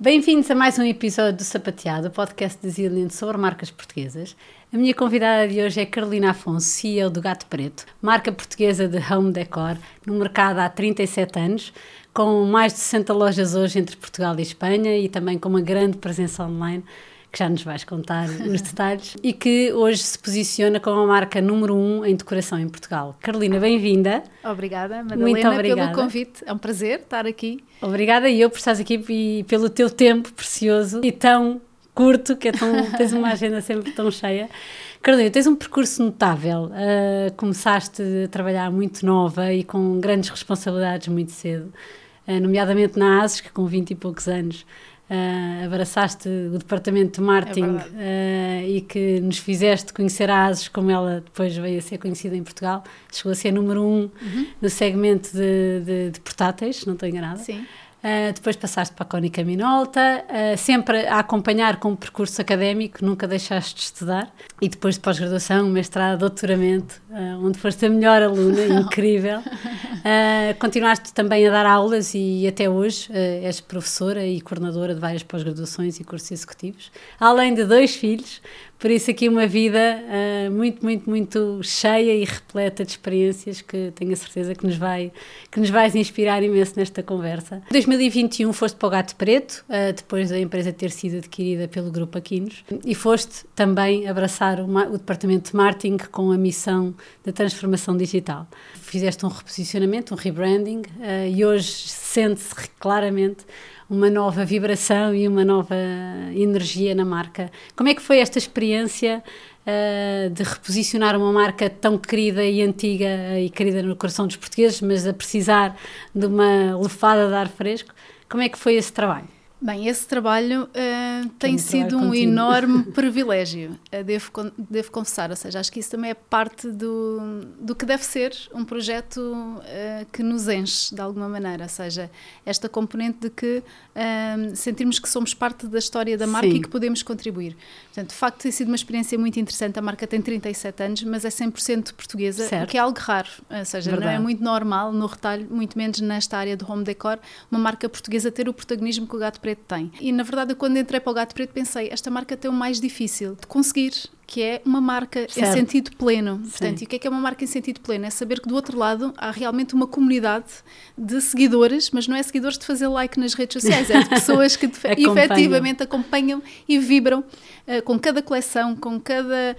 Bem-vindos a mais um episódio do Sapateado, o podcast de Zillion sobre marcas portuguesas. A minha convidada de hoje é Carolina Afonso, CEO do Gato Preto, marca portuguesa de home decor, no mercado há 37 anos, com mais de 60 lojas hoje entre Portugal e Espanha e também com uma grande presença online que já nos vais contar os detalhes, e que hoje se posiciona como a marca número 1 um em decoração em Portugal. Carolina, bem-vinda. Obrigada, Madalena, Muito obrigada. pelo convite. É um prazer estar aqui. Obrigada e eu por estás aqui e pelo teu tempo precioso e tão curto, que é tão, tens uma agenda sempre tão cheia. Carolina, tens um percurso notável. Uh, começaste a trabalhar muito nova e com grandes responsabilidades muito cedo, uh, nomeadamente na ASES, que com 20 e poucos anos Uh, abraçaste o departamento de marketing é uh, e que nos fizeste conhecer a ASES como ela depois veio a ser conhecida em Portugal. Chegou a ser número um uhum. no segmento de, de, de portáteis, não estou enganada. Sim. Uh, depois passaste para a Cónica Minolta, uh, sempre a acompanhar com o percurso académico, nunca deixaste de estudar. E depois de pós-graduação, mestrado, doutoramento, uh, onde foste a melhor aluna, incrível. continuaste também a dar aulas e até hoje és professora e coordenadora de várias pós-graduações e cursos executivos, além de dois filhos. Por isso aqui uma vida uh, muito, muito, muito cheia e repleta de experiências que tenho a certeza que nos vai que nos vais inspirar imenso nesta conversa. Em 2021 foste para o Gato Preto, uh, depois da empresa ter sido adquirida pelo Grupo Aquinos, e foste também abraçar o, o departamento de marketing com a missão da transformação digital. Fizeste um reposicionamento, um rebranding, uh, e hoje sente-se claramente uma nova vibração e uma nova energia na marca. Como é que foi esta experiência uh, de reposicionar uma marca tão querida e antiga e querida no coração dos portugueses, mas a precisar de uma lefada de ar fresco? Como é que foi esse trabalho? Bem, esse trabalho uh, tem um sido trabalho um contínuo. enorme privilégio, uh, devo, devo confessar. Ou seja, acho que isso também é parte do, do que deve ser um projeto uh, que nos enche de alguma maneira. Ou seja, esta componente de que sentirmos que somos parte da história da marca Sim. e que podemos contribuir. Portanto, de facto, tem sido uma experiência muito interessante. A marca tem 37 anos, mas é 100% portuguesa, certo. o que é algo raro. Ou seja, Verdade. não é muito normal no retalho, muito menos nesta área do home decor, uma marca portuguesa ter o protagonismo que o Gato Preto tem. E na verdade, quando entrei para o Gato Preto, pensei: esta marca tem o mais difícil de conseguir, que é uma marca certo. em sentido pleno. Portanto, e o que é que é uma marca em sentido pleno? É saber que do outro lado há realmente uma comunidade de seguidores, mas não é seguidores de fazer like nas redes sociais, é de pessoas que efetivamente acompanham e vibram uh, com cada coleção, com cada,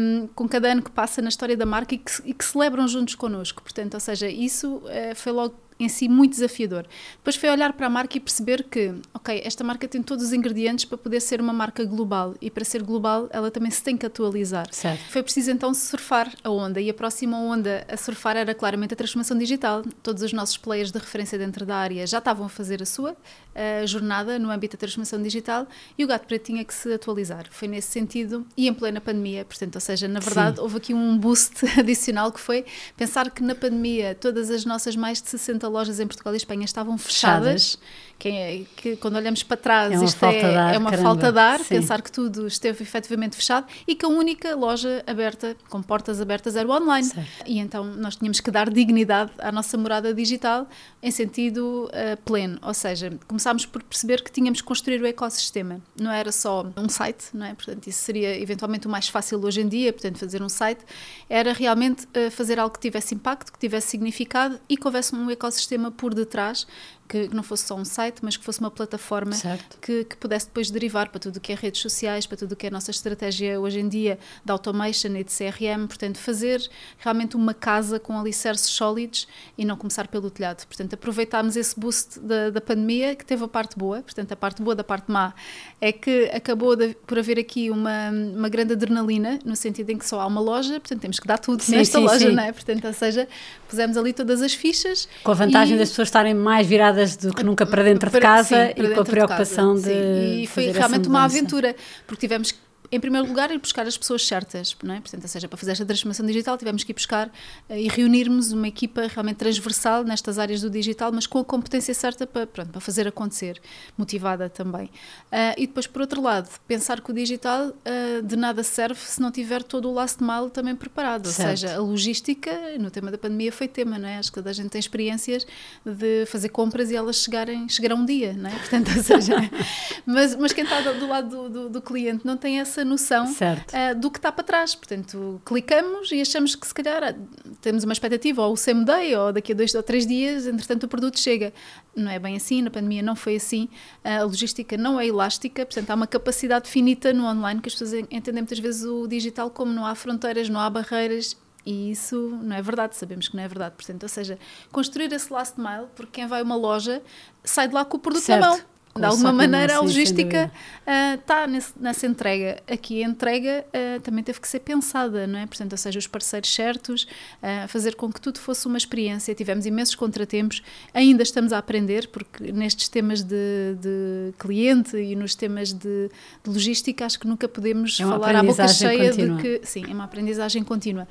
um, com cada ano que passa na história da marca e que, e que celebram juntos connosco. Portanto, ou seja, isso uh, foi logo em si muito desafiador. Depois foi olhar para a marca e perceber que, ok, esta marca tem todos os ingredientes para poder ser uma marca global e para ser global ela também se tem que atualizar. Certo. Foi preciso então surfar a onda e a próxima onda a surfar era claramente a transformação digital. Todos os nossos players de referência dentro da área já estavam a fazer a sua a jornada no âmbito da transformação digital e o Gato Preto tinha que se atualizar. Foi nesse sentido e em plena pandemia, portanto, ou seja, na verdade Sim. houve aqui um boost adicional que foi pensar que na pandemia todas as nossas mais de 60 lojas em Portugal e Espanha estavam fechadas. fechadas que, é, que, quando olhamos para trás é isto é, ar, é, uma caramba. falta de ar, Sim. pensar que tudo esteve efetivamente fechado e que a única loja aberta, com portas abertas, era o online. Certo. E então nós tínhamos que dar dignidade à nossa morada digital em sentido uh, pleno, ou seja, começámos por perceber que tínhamos que construir o ecossistema, não era só um site, não é? Portanto, isso seria eventualmente o mais fácil hoje em dia, portanto, fazer um site, era realmente uh, fazer algo que tivesse impacto, que tivesse significado e que houvesse um ecossistema por detrás que, não fosse só um site, mas que fosse uma plataforma que, que, pudesse depois derivar para tudo o que é redes sociais, para tudo o que é a nossa estratégia hoje em dia de automation e de CRM. Portanto, fazer realmente uma casa com alicerces sólidos e não começar pelo telhado. Portanto, aproveitámos esse boost da, da pandemia, que teve a parte boa. Portanto, a parte boa da parte má é que acabou de, por haver aqui uma, uma grande adrenalina, no sentido em que só há uma loja, portanto, temos que dar tudo sim, nesta sim, loja, sim. não é? Portanto, ou seja, pusemos ali todas as fichas. Com a vantagem e... das pessoas estarem mais viradas do que nunca para dentro de casa sim, e com a preocupação de. de e foi realmente uma aventura, porque tivemos que em primeiro lugar, ir buscar as pessoas certas, não é? Portanto, ou seja, para fazer esta transformação digital, tivemos que ir buscar e reunirmos uma equipa realmente transversal nestas áreas do digital, mas com a competência certa para, pronto, para fazer acontecer, motivada também. Uh, e depois, por outro lado, pensar que o digital uh, de nada serve se não tiver todo o last mile também preparado, certo. ou seja, a logística, no tema da pandemia foi tema, não é? Acho que toda a gente tem experiências de fazer compras e elas chegarem, chegarão um dia, não é? Portanto, ou seja, mas, mas quem está do lado do, do, do cliente não tem essa noção uh, do que está para trás. Portanto, clicamos e achamos que se calhar temos uma expectativa, ou o same day, ou daqui a dois ou três dias, entretanto o produto chega. Não é bem assim, na pandemia não foi assim, a logística não é elástica, portanto há uma capacidade finita no online que as pessoas entendem muitas vezes o digital como não há fronteiras, não há barreiras e isso não é verdade, sabemos que não é verdade. Portanto, ou seja, construir esse last mile, porque quem vai a uma loja sai de lá com o produto certo. na mão de alguma maneira a logística está uh, nessa entrega. Aqui a entrega uh, também teve que ser pensada, não é? Portanto, ou seja, os parceiros certos, uh, fazer com que tudo fosse uma experiência. Tivemos imensos contratempos, ainda estamos a aprender, porque nestes temas de, de cliente e nos temas de, de, logística, acho que nunca podemos é falar à boca cheia contínua. de que. Sim, é uma aprendizagem contínua.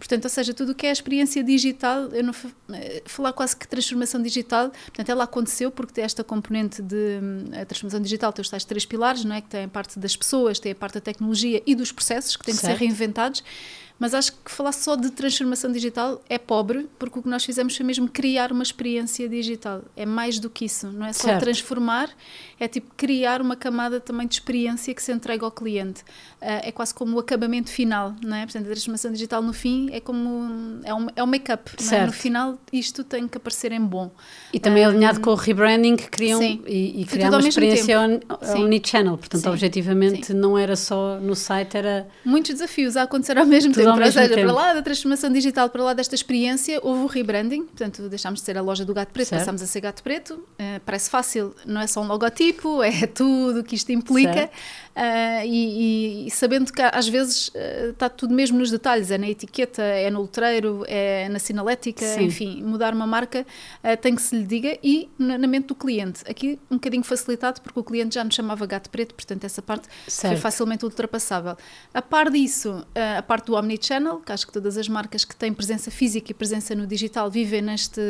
Portanto, ou seja, tudo o que é a experiência digital, eu não eh, falar quase que transformação digital, portanto, ela aconteceu porque tem esta componente de hum, a transformação digital, tem os tais três pilares, não é? Que tem a parte das pessoas, tem a parte da tecnologia e dos processos que têm certo. que ser reinventados. Mas acho que falar só de transformação digital é pobre, porque o que nós fizemos foi mesmo criar uma experiência digital. É mais do que isso, não é só certo. transformar, é tipo criar uma camada também de experiência que se entrega ao cliente. Uh, é quase como o acabamento final, não é? Portanto, a transformação digital no fim é como é um, é um make-up. É? No final, isto tem que aparecer em bom. E também um, alinhado com o rebranding que criam sim, e, e criar uma experiência omnichannel. Portanto, sim, objetivamente, sim. não era só no site, era. Muitos desafios a acontecer ao mesmo tempo ou seja, tempo. para lá da transformação digital, para lá desta experiência, houve o rebranding, portanto, deixámos de ser a loja do Gato Preto, certo. passámos a ser Gato Preto. Uh, parece fácil, não é só um logotipo, é tudo o que isto implica. Uh, e, e, sabendo que às vezes uh, está tudo mesmo nos detalhes, é na etiqueta, é no letreiro, é na sinalética, Sim. enfim, mudar uma marca uh, tem que se lhe diga e na, na, mente do cliente. Aqui um bocadinho facilitado porque o cliente já nos chamava gato preto, portanto essa parte certo. foi facilmente ultrapassável. A par disso, a parte do omnichannel, que acho que todas as marcas que têm presença física e presença no digital vivem neste,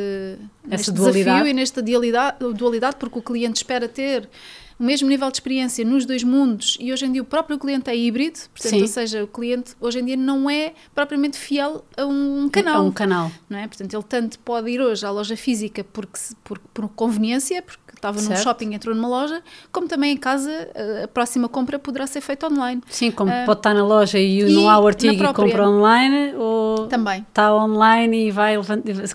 neste desafio e nesta dualidade, dualidade, porque o cliente espera ter o mesmo nível de experiência nos dois mundos e hoje em dia o próprio cliente é híbrido, portanto, Sim. ou seja, o cliente hoje em dia não é propriamente fiel a um canal. A um canal. Não é? Portanto, ele tanto pode ir hoje à loja física porque, por, por conveniência, porque estava certo. num shopping, entrou numa loja, como também em casa a próxima compra poderá ser feita online. Sim, como uh, pode estar na loja e, e não há o artigo própria, e compra online, ou também. está online e vai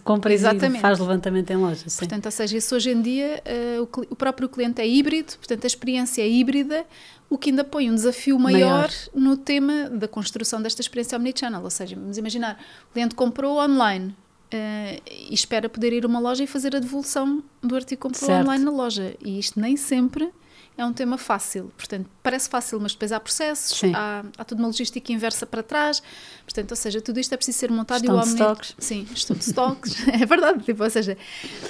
compra Exatamente. e faz levantamento em loja. Sim. Portanto, ou seja, isso hoje em dia uh, o, o, próprio cliente é híbrido, portanto a experiência é híbrida, o que ainda põe um desafio maior, maior, no tema da construção desta experiência omnichannel. Ou seja, vamos imaginar, o cliente comprou online, Uh, e espera poder ir a uma loja e fazer a devolução do artigo que comprou online na loja. E isto nem sempre é um tema fácil. Portanto, parece fácil, mas depois há processos, há, há toda uma logística inversa para trás. Portanto, ou seja, tudo isto é preciso ser montado gestão e o homem. stocks. Sim, gestão de stocks. é verdade. Tipo, ou seja,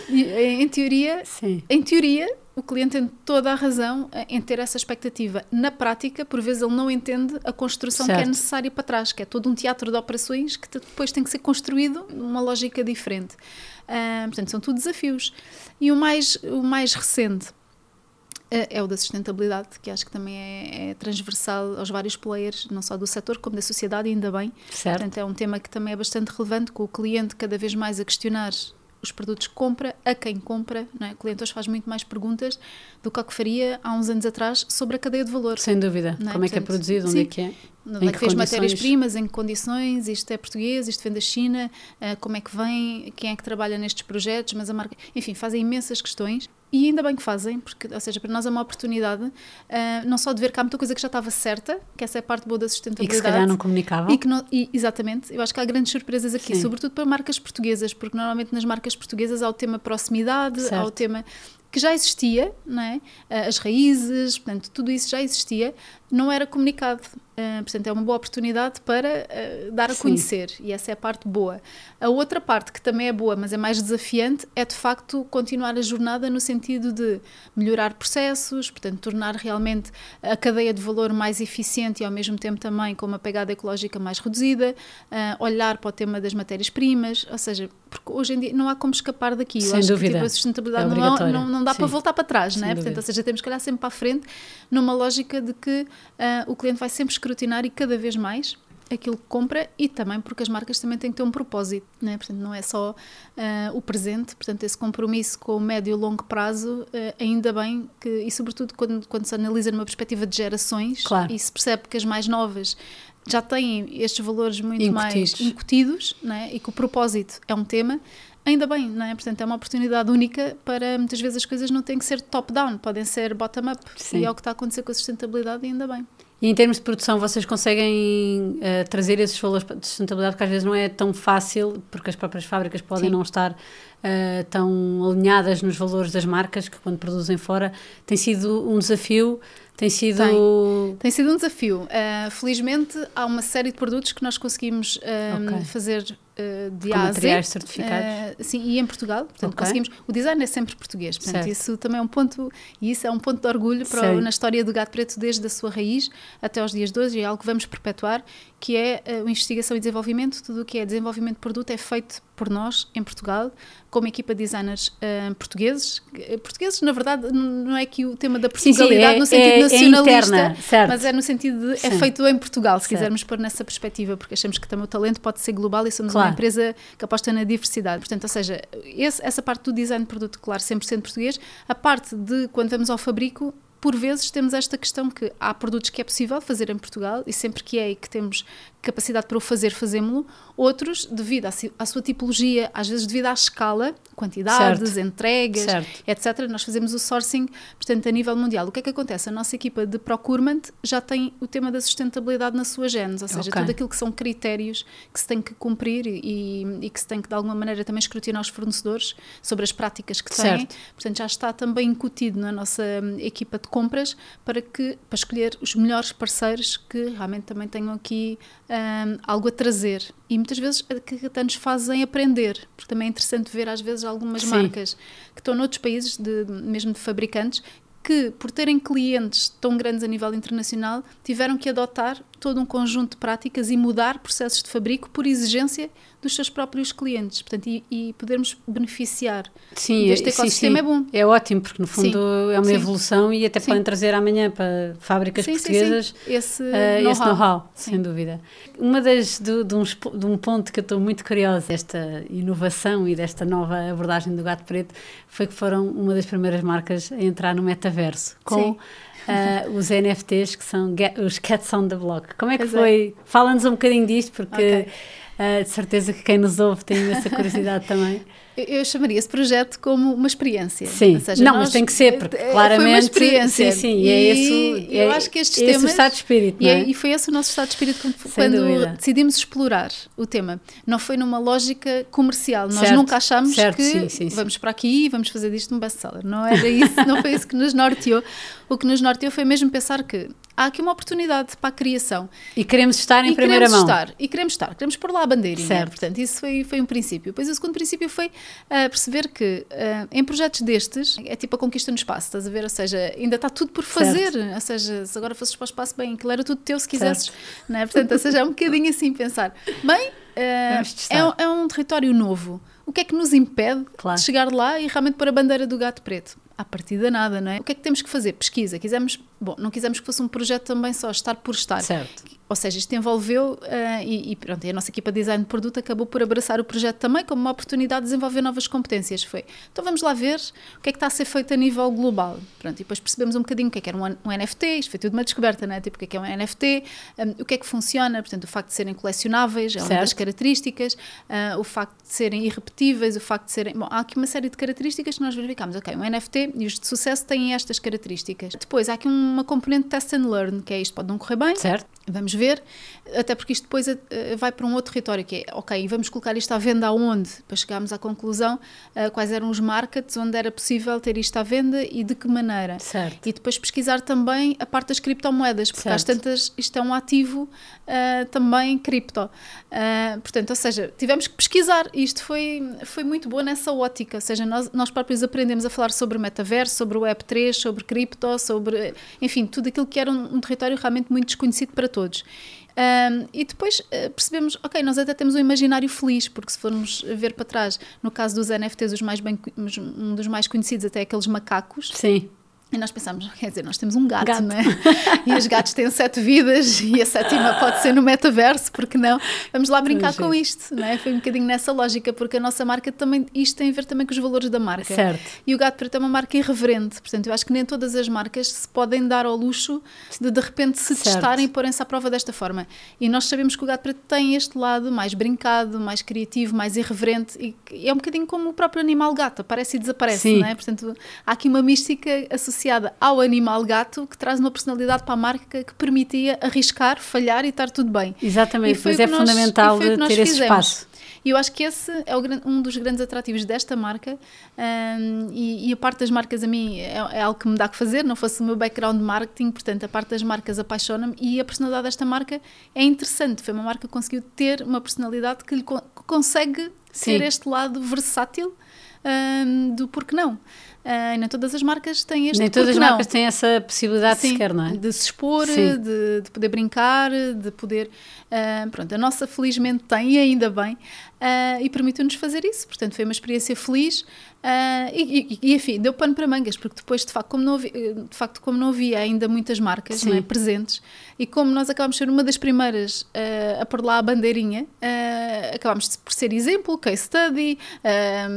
em teoria, Sim. em teoria, o cliente tem toda a razão em ter essa expectativa. Na prática, por vezes, ele não entende a construção certo. que é necessária para trás, que é todo um teatro de operações que depois tem que ser construído numa lógica diferente. Uh, portanto, são tudo desafios. E o mais, o mais recente uh, é o da sustentabilidade, que acho que também é, é, transversal aos vários players, não só do setor como da sociedade, ainda bem. Certo. Portanto, é um tema que também é bastante relevante, com o cliente cada vez mais a questionar os produtos que compra, a quem compra. Não é? O cliente hoje faz muito mais perguntas do que o que faria há uns anos atrás sobre a cadeia de valor. Sem dúvida. É? Como é que é produzido, onde sim. é que é? Onde é que fez matérias-primas, em que condições, isto é português, isto vem da China, uh, como é que vem, quem é que trabalha nestes projetos, mas a marca. Enfim, fazem imensas questões e ainda bem que fazem, porque, ou seja, para nós é uma oportunidade uh, não só de ver que há muita coisa que já estava certa, que essa é a parte boa da sustentabilidade. E que se calhar não comunicavam. E que não, e, exatamente, eu acho que há grandes surpresas aqui, Sim. sobretudo para marcas portuguesas, porque normalmente nas marcas portuguesas há o tema proximidade, certo. há o tema que já existia, não é? Ah, as raízes, portanto, tudo isso já existia, não era comunicado. Uh, portanto, é uma boa oportunidade para uh, dar a Sim. conhecer e essa é a parte boa. A outra parte que também é boa, mas é mais desafiante, é de facto continuar a jornada no sentido de melhorar processos, portanto, tornar realmente a cadeia de valor mais eficiente e ao mesmo tempo também com uma pegada ecológica mais reduzida, uh, olhar para o tema das matérias-primas, ou seja, porque hoje em dia não há como escapar daqui. Sem dúvida. Que, tipo, a sustentabilidade é não, não, não, dá Sim. para voltar para trás, não é? Portanto, ou seja, temos que olhar sempre para a frente numa lógica de que o cliente vai sempre escrutinar e cada vez mais aquilo que compra e também porque as marcas também têm que ter um propósito, né? portanto não é só uh, o presente, portanto esse compromisso com o médio e longo prazo, uh, ainda bem que, e sobretudo quando, quando se analisa numa perspectiva de gerações claro. e se percebe que as mais novas já têm estes valores muito incutidos. mais incutidos né? e que o propósito é um tema, ainda bem, não é? Portanto, é uma oportunidade única para muitas vezes as coisas não têm que ser top-down, podem ser bottom-up. E é o que está a acontecer com a sustentabilidade, e ainda bem. E em termos de produção, vocês conseguem uh, trazer esses valores de sustentabilidade que às vezes não é tão fácil, porque as próprias fábricas podem Sim. não estar uh, tão alinhadas nos valores das marcas que quando produzem fora. Tem sido um desafio tem sido. Tem, tem sido um desafio. Uh, felizmente, há uma série de produtos que nós conseguimos uh, okay. fazer uh, de Com materiais certificados. sim, e em Portugal. Portanto, okay. conseguimos. O design é sempre português. Portanto, certo. isso também é um ponto. E isso é um ponto de orgulho para, na história do Gato Preto, desde a sua raiz até aos dias de hoje, e é algo que vamos perpetuar, que é a investigação e desenvolvimento. Tudo o que é desenvolvimento de produto é feito por nós, em Portugal, como equipa de designers uh, portugueses. Portugueses, na verdade, não é que o tema da Portugalidade sim, sim, é, no sentido é, nacionalista, é interna, mas é no sentido de sim. é feito em Portugal, se certo. quisermos pôr nessa perspectiva, porque achamos que também o talento pode ser global e somos claro. uma empresa que aposta na diversidade. Portanto, ou seja, esse, essa parte do design de produto, claro, 100% português, a parte de quando vamos ao fabrico, por vezes temos esta questão que há produtos que é possível fazer em Portugal e sempre que é e que temos capacidade para o fazer, fazemos-lo. Outros, devido à, à, sua tipologia, às vezes devido à escala, quantidades, certo. entregas, certo. etc., nós fazemos o sourcing, portanto, a nível mundial. O que é que acontece? A nossa equipa de procurement já tem o tema da sustentabilidade na sua genes, ou seja, okay. tudo aquilo que são critérios que se tem que cumprir e, e, que se tem que, de alguma maneira, também escrutinar os fornecedores sobre as práticas que têm. Certo. Portanto, já está também incutido na nossa hum, equipa de compras para, que, para escolher os melhores parceiros que realmente também tenham aqui um, algo a trazer. E muitas vezes que até nos fazem aprender, porque também é interessante ver às vezes algumas Sim. marcas que estão noutros países, de, mesmo de fabricantes, que, por terem clientes tão grandes a nível internacional, tiveram que adotar todo um conjunto de práticas e mudar processos de fabrico por exigência dos seus próprios clientes. Portanto, e, e podermos beneficiar sim, deste ecossistema sim, sim. é bom. É ótimo, porque no fundo é uma evolução e até podem trazer amanhã para fábricas portuguesas esse uh, know-how, know sem dúvida. Uma das, de, de, um, de um ponto que eu estou muito curiosa desta inovação e desta nova abordagem do Gato Preto foi que foram uma das primeiras marcas a entrar no metaverso com uh, os NFTs, que são os Cats on the Block. Como é que Exato. foi? Fala-nos um bocadinho disto, porque okay. uh, de certeza que quem nos ouve tem essa curiosidade também. Eu chamaria esse projeto como uma experiência. Sim, seja, não, nós, mas tem que ser, porque claramente. Foi uma experiência. Sim, sim, e, é esse, eu é, acho que estes é temas. o estado de espírito. E, é? e, foi esse o nosso estado de espírito quando, quando decidimos explorar o tema. Não foi numa lógica comercial. Nós certo, nunca achámos certo, que sim, sim, vamos para aqui e vamos fazer disto um best-seller. Não era isso, não foi isso que nos norteou. O que nos norteou foi mesmo pensar que há aqui uma oportunidade para a criação. E queremos estar em e primeira mão. Estar, e queremos estar, queremos pôr lá a bandeirinha. Certo. Portanto, isso foi, foi um princípio. Depois, o segundo princípio foi uh, perceber que uh, em projetos destes é tipo a conquista no espaço, estás a ver? Ou seja, ainda está tudo por fazer. Certo. Ou seja, se agora fosses para o espaço, bem, aquilo era tudo teu se quisesses. Não é? Portanto, ou seja, é um bocadinho assim pensar. Bem, uh, é, é um território novo. O que é que nos impede claro. de chegar lá e realmente pôr a bandeira do gato preto? À partida nada, não é? O que é que temos que fazer? Pesquisa. Quisemos, bom, não quisemos que fosse um projeto também só estar por estar. Certo. Ou seja, isto envolveu uh, e, e, pronto, e a nossa equipa de design de produto acabou por abraçar o projeto também como uma oportunidade de desenvolver novas competências. Foi, então vamos lá ver o que é que está a ser feito a nível global. Pronto, e depois percebemos um bocadinho o que é que era um, um NFT, isto foi tudo uma descoberta, não é? Tipo, o que é que é um NFT, um, o que é que funciona, portanto, o facto de serem colecionáveis é uma certo. das características, uh, o facto de serem irrepetíveis, o facto de serem... Bom, há aqui uma série de características que nós verificamos. Ok, um NFT e os de sucesso têm estas características. Depois, há aqui uma componente test and learn, que é isto pode não correr bem. Certo Vamos ver, até porque isto depois uh, vai para um outro território, que é, ok, vamos colocar isto à venda aonde? Para chegarmos à conclusão uh, quais eram os markets onde era possível ter isto à venda e de que maneira. Certo. E depois pesquisar também a parte das criptomoedas, porque certo. às tantas isto é um ativo uh, também cripto. portanto, ou seja, tivemos que pesquisar e isto foi, foi muito boa nessa ótica, ou seja, nós, nós próprios aprendemos a falar sobre metaverso, sobre Web3, sobre cripto, sobre, enfim, tudo aquilo que era um, um território realmente muito desconhecido para todos. Um, e depois uh, percebemos, ok, nós até temos um imaginário feliz, porque se formos ver para trás, no caso dos NFTs, os mais bem, um dos mais conhecidos até é aqueles macacos. Sim. E nós pensamos, quer dizer, nós temos um gato, gato. né? e os gatos têm sete vidas e a sétima pode ser no metaverso, porque não? Vamos lá brincar com isto, né? Foi um bocadinho nessa lógica, porque a nossa marca também, isto tem a ver também com os valores da marca. Certo. E o gato preto é uma marca irreverente, portanto, eu acho que nem todas as marcas se podem dar ao luxo de de repente se certo. testarem e porem-se à prova desta forma. E nós sabemos que o gato preto tem este lado mais brincado, mais criativo, mais irreverente e é um bocadinho como o próprio animal gato, aparece e desaparece, Sim. não é? Portanto, há aqui uma mística associada associada ao animal gato que traz uma personalidade para a marca que permitia arriscar, falhar e estar tudo bem. Exatamente, mas é nós, fundamental ter esse fizemos. espaço. E eu acho que esse é o, um dos grandes atrativos desta marca um, e, e, a parte das marcas a mim é, é, algo que me dá que fazer, não fosse o meu background de marketing, portanto a parte das marcas apaixona-me e a personalidade desta marca é interessante, foi uma marca que conseguiu ter uma personalidade que lhe co consegue Sim. ter este lado versátil um, do porquê não. Uh, nem todas as marcas têm este Nem todas as marcas têm essa possibilidade Sim, sequer, não é? De se expor, de, de, poder brincar, de poder. Uh, pronto, a nossa felizmente tem, e ainda bem, uh, e permitiu-nos fazer isso. Portanto, foi uma experiência feliz. Uh, e, e, enfim, deu pano para mangas, porque depois, de facto, como não havia, de facto, como não havia ainda muitas marcas é, presentes, e como nós acabámos de ser uma das primeiras a pôr lá a bandeirinha, acabámos por ser exemplo, case study,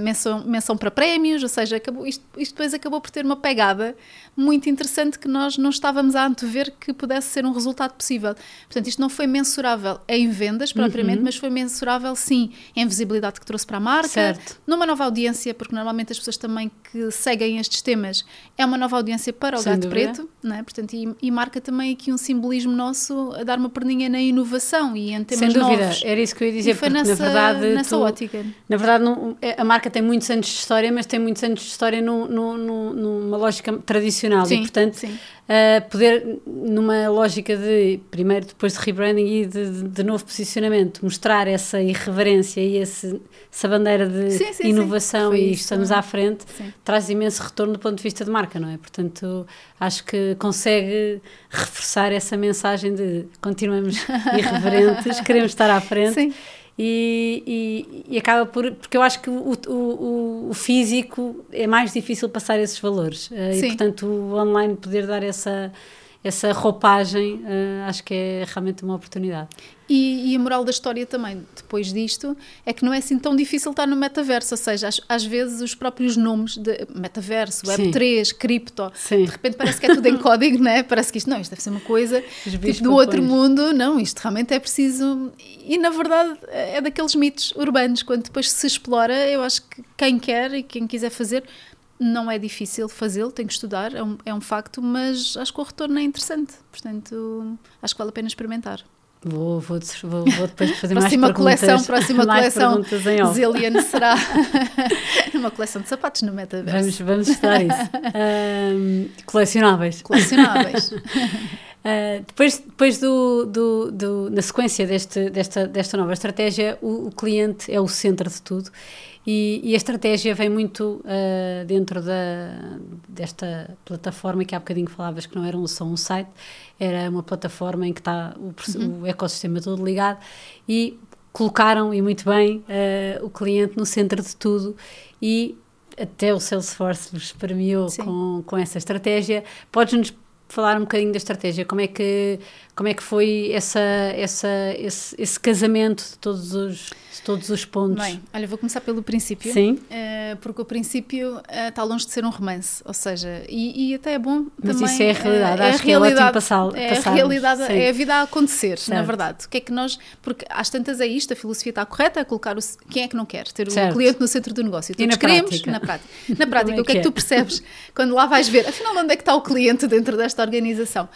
menção, menção para prémios, ou seja, acabou, isto, isto depois acabou por ter uma pegada muito interessante que nós não estávamos a antever que pudesse ser um resultado possível. Portanto, isto não foi mensurável em vendas propriamente, uhum. mas foi mensurável sim em visibilidade que trouxe para a marca, certo. numa nova audiência, porque normalmente as pessoas também que seguem estes temas é uma nova audiência para o Sem gato dúvida. preto, não é? Portanto, e, e, marca também aqui um simbolismo nosso a dar uma perninha na inovação e em temas Sem dúvida, novos. era isso que eu ia dizer, e foi nessa, na verdade, nessa tu, ótica. Na verdade, não, a marca tem muitos anos de história, mas tem muitos anos de história no, no, no, numa lógica tradicional sim, e, portanto, sim. Uh, poder, numa lógica de, primeiro, depois de rebranding e de, de, novo posicionamento, mostrar essa irreverência e esse, essa bandeira de sim, inovação e isso. estamos à frente, traz imenso retorno do ponto de vista de marca, não é? Portanto, acho que consegue reforçar essa mensagem de continuamos irreverentes, queremos estar à frente e, e, e, acaba por. Porque eu acho que o, o, o, físico é mais difícil passar esses valores. Uh, e, portanto, o online poder dar essa, essa roupagem, uh, acho que é realmente uma oportunidade. E, e, a moral da história também, depois disto, é que não é assim tão difícil estar no metaverso, ou seja, às, às vezes os próprios nomes de metaverso, Web3, Sim. cripto, Sim. de repente parece que é tudo em código, né? parece que isto não, isto deve ser uma coisa tipo, do outro mundo, não, isto realmente é preciso. E na verdade é daqueles mitos urbanos, quando depois se explora, eu acho que quem quer e quem quiser fazer não é difícil fazê-lo, tem que estudar, é um, é um facto, mas acho que o retorno é interessante, portanto acho que vale a pena experimentar. Vou, vou, vou, vou depois fazer próxima mais coleção, Próxima coleção, Zillian será uma coleção de sapatos no metaverso. Vamos, vamos estudar isso. Um, colecionáveis. Colecionáveis. Uh, depois depois do, do, do, na sequência deste, desta, desta nova estratégia, o, o cliente é o centro de tudo e, e a estratégia vem muito uh, dentro da, desta plataforma que há bocadinho falavas que não era só um site, era uma plataforma em que está o, uhum. o ecossistema todo ligado e colocaram, e muito bem, uh, o cliente no centro de tudo e até o Salesforce vos premiou com, com essa estratégia. Podes-nos falar um bocadinho da estratégia? Como é que, como é que foi essa, essa, esse, esse casamento de todos os todos os pontos. Bem, olha, vou começar pelo princípio. Sim. Uh, porque o princípio uh, está longe de ser um romance, ou seja, e, e até é bom Mas também. Mas isso é a realidade, uh, acho é a que é passar. É a realidade, Sim. é a vida a acontecer, certo. na verdade. O que é que nós. Porque às tantas é isto, a filosofia está correta, é colocar o. Quem é que não quer? Ter certo. o cliente no centro do negócio. Todos e na queremos, prática? na prática. Na prática, o que é que tu percebes quando lá vais ver? Afinal, onde é que está o cliente dentro desta organização?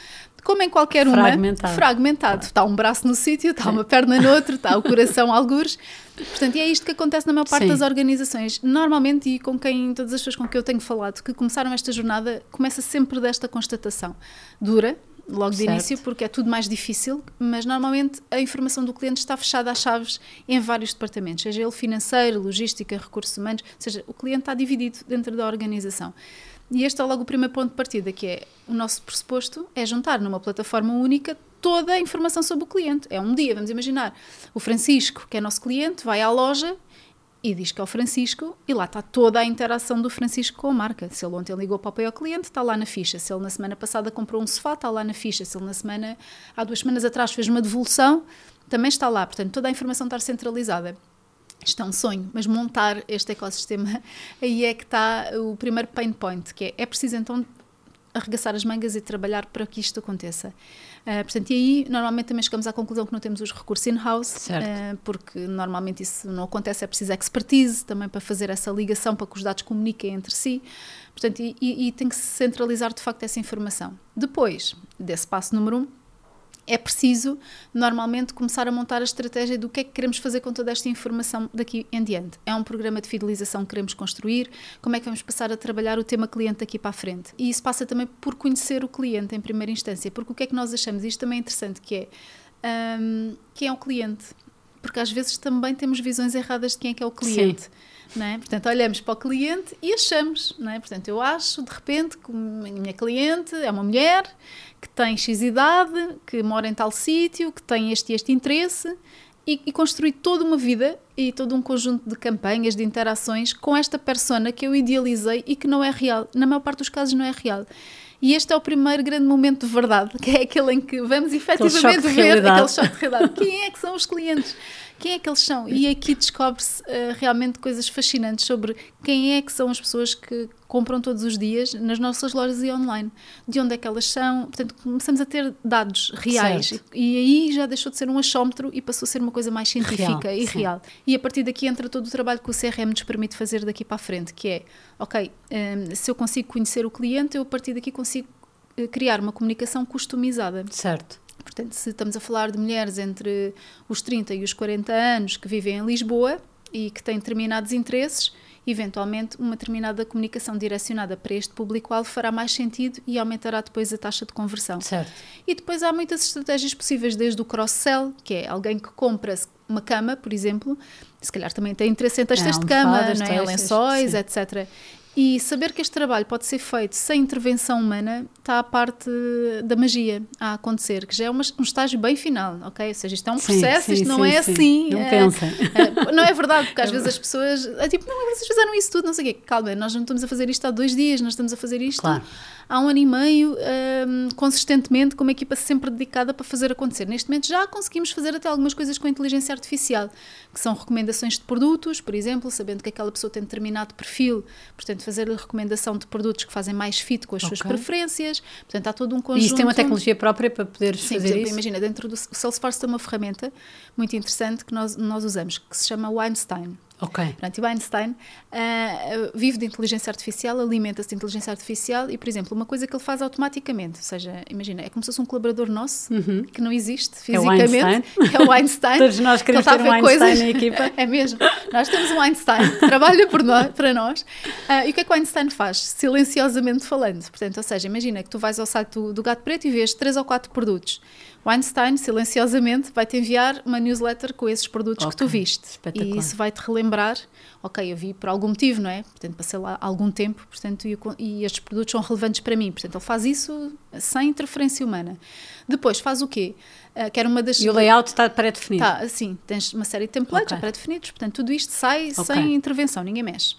Como em qualquer uma, fragmentado. fragmentado. Claro. Está um braço no sítio, está uma perna no outro, está o coração algures. Portanto, e é isto que acontece na maior parte Sim. das organizações. Normalmente, e com quem, todas as pessoas com quem eu tenho falado, que começaram esta jornada, começa sempre desta constatação. Dura, logo de certo. início, porque é tudo mais difícil, mas normalmente a informação do cliente está fechada às chaves em vários departamentos, seja ele financeiro, logística, recursos humanos, ou seja, o cliente está dividido dentro da organização. E este é logo o primeiro ponto de partida, que é o nosso pressuposto é juntar numa plataforma única toda a informação sobre o cliente. É um dia, vamos imaginar, o Francisco, que é nosso cliente, vai à loja e diz que é o Francisco e lá está toda a interação do Francisco com a marca. Se ele ontem ligou para o ao cliente, está lá na ficha. Se ele na semana passada comprou um sofá, está lá na ficha. Se ele na semana, há duas semanas atrás fez uma devolução, também está lá. Portanto, toda a informação está centralizada. Isto é um sonho, mas montar este ecossistema aí é que está o primeiro pain point, que é, é preciso então arregaçar as mangas e trabalhar para que isto aconteça. Uh, portanto, e aí normalmente também chegamos à conclusão que não temos os recursos in-house, uh, porque normalmente isso não acontece, é preciso expertise também para fazer essa ligação, para que os dados comuniquem entre si. Portanto, e, e, e tem que se centralizar de facto essa informação. Depois desse passo número um, é preciso, normalmente, começar a montar a estratégia do que é que queremos fazer com toda esta informação daqui em diante. É um programa de fidelização que queremos construir, como é que vamos passar a trabalhar o tema cliente daqui para a frente. E isso passa também por conhecer o cliente em primeira instância, porque o que é que nós achamos, isto também é interessante, que é um, quem é o cliente. Porque às vezes também temos visões erradas de quem é que é o cliente. Sim. É? Portanto, olhamos para o cliente e achamos, não é? Portanto, eu acho de repente que a minha cliente é uma mulher que tem X idade, que mora em tal sítio, que tem este e este interesse e, e construir toda uma vida e todo um conjunto de campanhas, de interações com esta persona que eu idealizei e que não é real. Na maior parte dos casos não é real. E este é o primeiro grande momento de verdade, que é aquele em que vamos efetivamente ver aquele choque de realidade. Quem é que são os clientes? Quem é que eles são? E aqui descobre-se uh, realmente coisas fascinantes sobre quem é que são as pessoas que compram todos os dias nas nossas lojas e online. De onde é que elas são? Portanto, começamos a ter dados reais. E, e, aí já deixou de ser um achómetro e passou a ser uma coisa mais científica real, e sim. real. E a partir daqui entra todo o trabalho que o CRM nos permite fazer daqui para a frente, que é, ok, um, eh, se eu consigo conhecer o cliente, eu a partir daqui consigo eh, criar uma comunicação customizada. Certo. Portanto, se estamos a falar de mulheres entre os 30 e os 40 anos que vivem em Lisboa e que têm determinados interesses, eventualmente uma determinada comunicação direcionada para este público-alvo fará mais sentido e aumentará depois a taxa de conversão. Certo. E depois há muitas estratégias possíveis, desde o cross-sell, que é alguém que compra uma cama, por exemplo, se calhar também tem interesse em textas é, de cama, não é? lençóis, sim. etc. E saber que este trabalho pode ser feito sem intervenção humana está a parte da magia a acontecer, que já é um estágio bem final, ok? Ou seja, isto é um processo, sim, sim, isto não sim, é assim. Não é, pensa. É, não é verdade, porque às vezes as pessoas. É tipo, não, vocês fizeram isso tudo, não sei o quê. Calma, nós não estamos a fazer isto há dois dias, nós estamos a fazer isto claro. Há um ano e meio, um, consistentemente, com uma equipa sempre dedicada para fazer acontecer. Neste momento já conseguimos fazer até algumas coisas com a inteligência artificial, que são recomendações de produtos, por exemplo, sabendo que aquela pessoa tem determinado perfil, portanto, fazer-lhe recomendação de produtos que fazem mais fit com as okay. suas preferências. Portanto, há todo um conjunto. E isso tem uma tecnologia própria para poder Sim, fazer exemplo, isso? imagina, dentro do Salesforce tem uma ferramenta muito interessante que nós, nós usamos, que se chama Weinstein. Ok. Portanto, o Einstein uh, vive de inteligência artificial, alimenta-se de inteligência artificial e, por exemplo, uma coisa que ele faz automaticamente, ou seja, imagina, é como se fosse um colaborador nosso uhum. que não existe fisicamente, é o que é o Einstein. Todos nós queremos ter um Einstein coisas, na equipa. é mesmo. Nós temos um Einstein que trabalha por nós, para nós. Uh, e o que é que o Einstein faz? Silenciosamente falando. Portanto, ou seja, imagina que tu vais ao site do, do Gato Preto e vês três ou quatro produtos o Einstein, silenciosamente, vai-te enviar uma newsletter com esses produtos okay. que tu viste. E isso vai-te relembrar, ok, eu vi por algum motivo, não é? Portanto, passei lá algum tempo, portanto, e, e estes produtos são relevantes para mim. Portanto, ele faz isso sem interferência humana. Depois, faz o quê? Uh, que era uma das... E o layout está pré-definido? Está, sim. Tens uma série de templates okay. pré-definidos. Portanto, tudo isto sai okay. sem intervenção, ninguém mexe.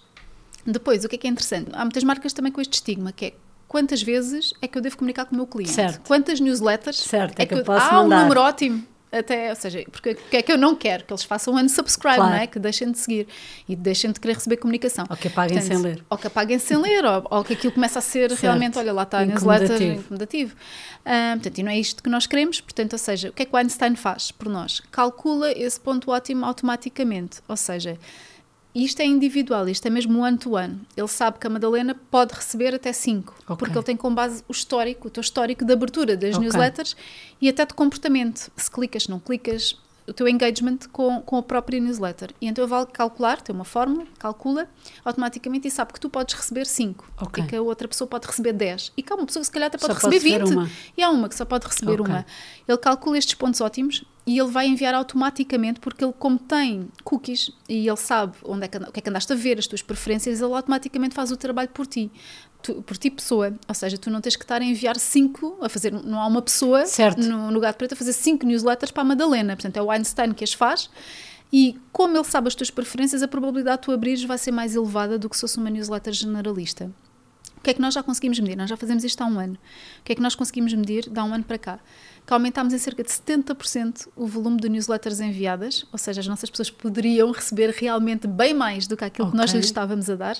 Depois, o que é que é interessante? Há muitas marcas também com este estigma, que é quantas vezes é que eu devo comunicar com o meu cliente? Certo. Quantas newsletters certo, é, é que, eu posso mandar. um número ótimo até, ou seja, porque o que é que eu não quero? Que eles façam um unsubscribe, claro. não é? Que deixem de seguir e deixem de querer receber comunicação. Ou que apaguem Portanto, sem ler. Ou que apaguem sem ler, ou, ou que aquilo começa a ser certo. realmente, olha, lá está a newsletter incomodativo. Uh, portanto, e não é isto que nós queremos, portanto, ou seja, o que é que o Einstein faz por nós? Calcula esse ponto ótimo automaticamente, ou seja, isto é individual, isto é mesmo one-to-one. Ele sabe que a Madalena pode receber até 5, okay. porque ele tem como base o histórico, o teu histórico de abertura das okay. newsletters e até de comportamento. Se clicas, não clicas, o teu engagement com, com a própria newsletter. E então ele vai calcular, tem uma fórmula, calcula automaticamente e sabe que tu podes receber 5 okay. e que a outra pessoa pode receber 10 e que há uma pessoa que se calhar até pode só receber 20 e há uma que só pode receber okay. uma. Ele calcula estes pontos ótimos e ele vai enviar automaticamente porque ele como tem cookies e ele sabe onde é que, o que é que andaste a ver, as tuas preferências, ele automaticamente faz o trabalho por ti tu, por ti pessoa, ou seja, tu não tens que estar a enviar cinco, a fazer, não há uma pessoa certo. no, no Gato Preto a fazer cinco newsletters para a Madalena, portanto é o Einstein que as faz e como ele sabe as tuas preferências, a probabilidade de tu abrires vai ser mais elevada do que se fosse uma newsletter generalista. O que é que nós já conseguimos medir? Nós já fazemos isto há um ano. O que é que nós conseguimos medir de há um ano para cá? Que aumentámos em cerca de 70% o volume de newsletters enviadas, ou seja, as nossas pessoas poderiam receber realmente bem mais do que aquilo okay. que nós lhes estávamos a dar,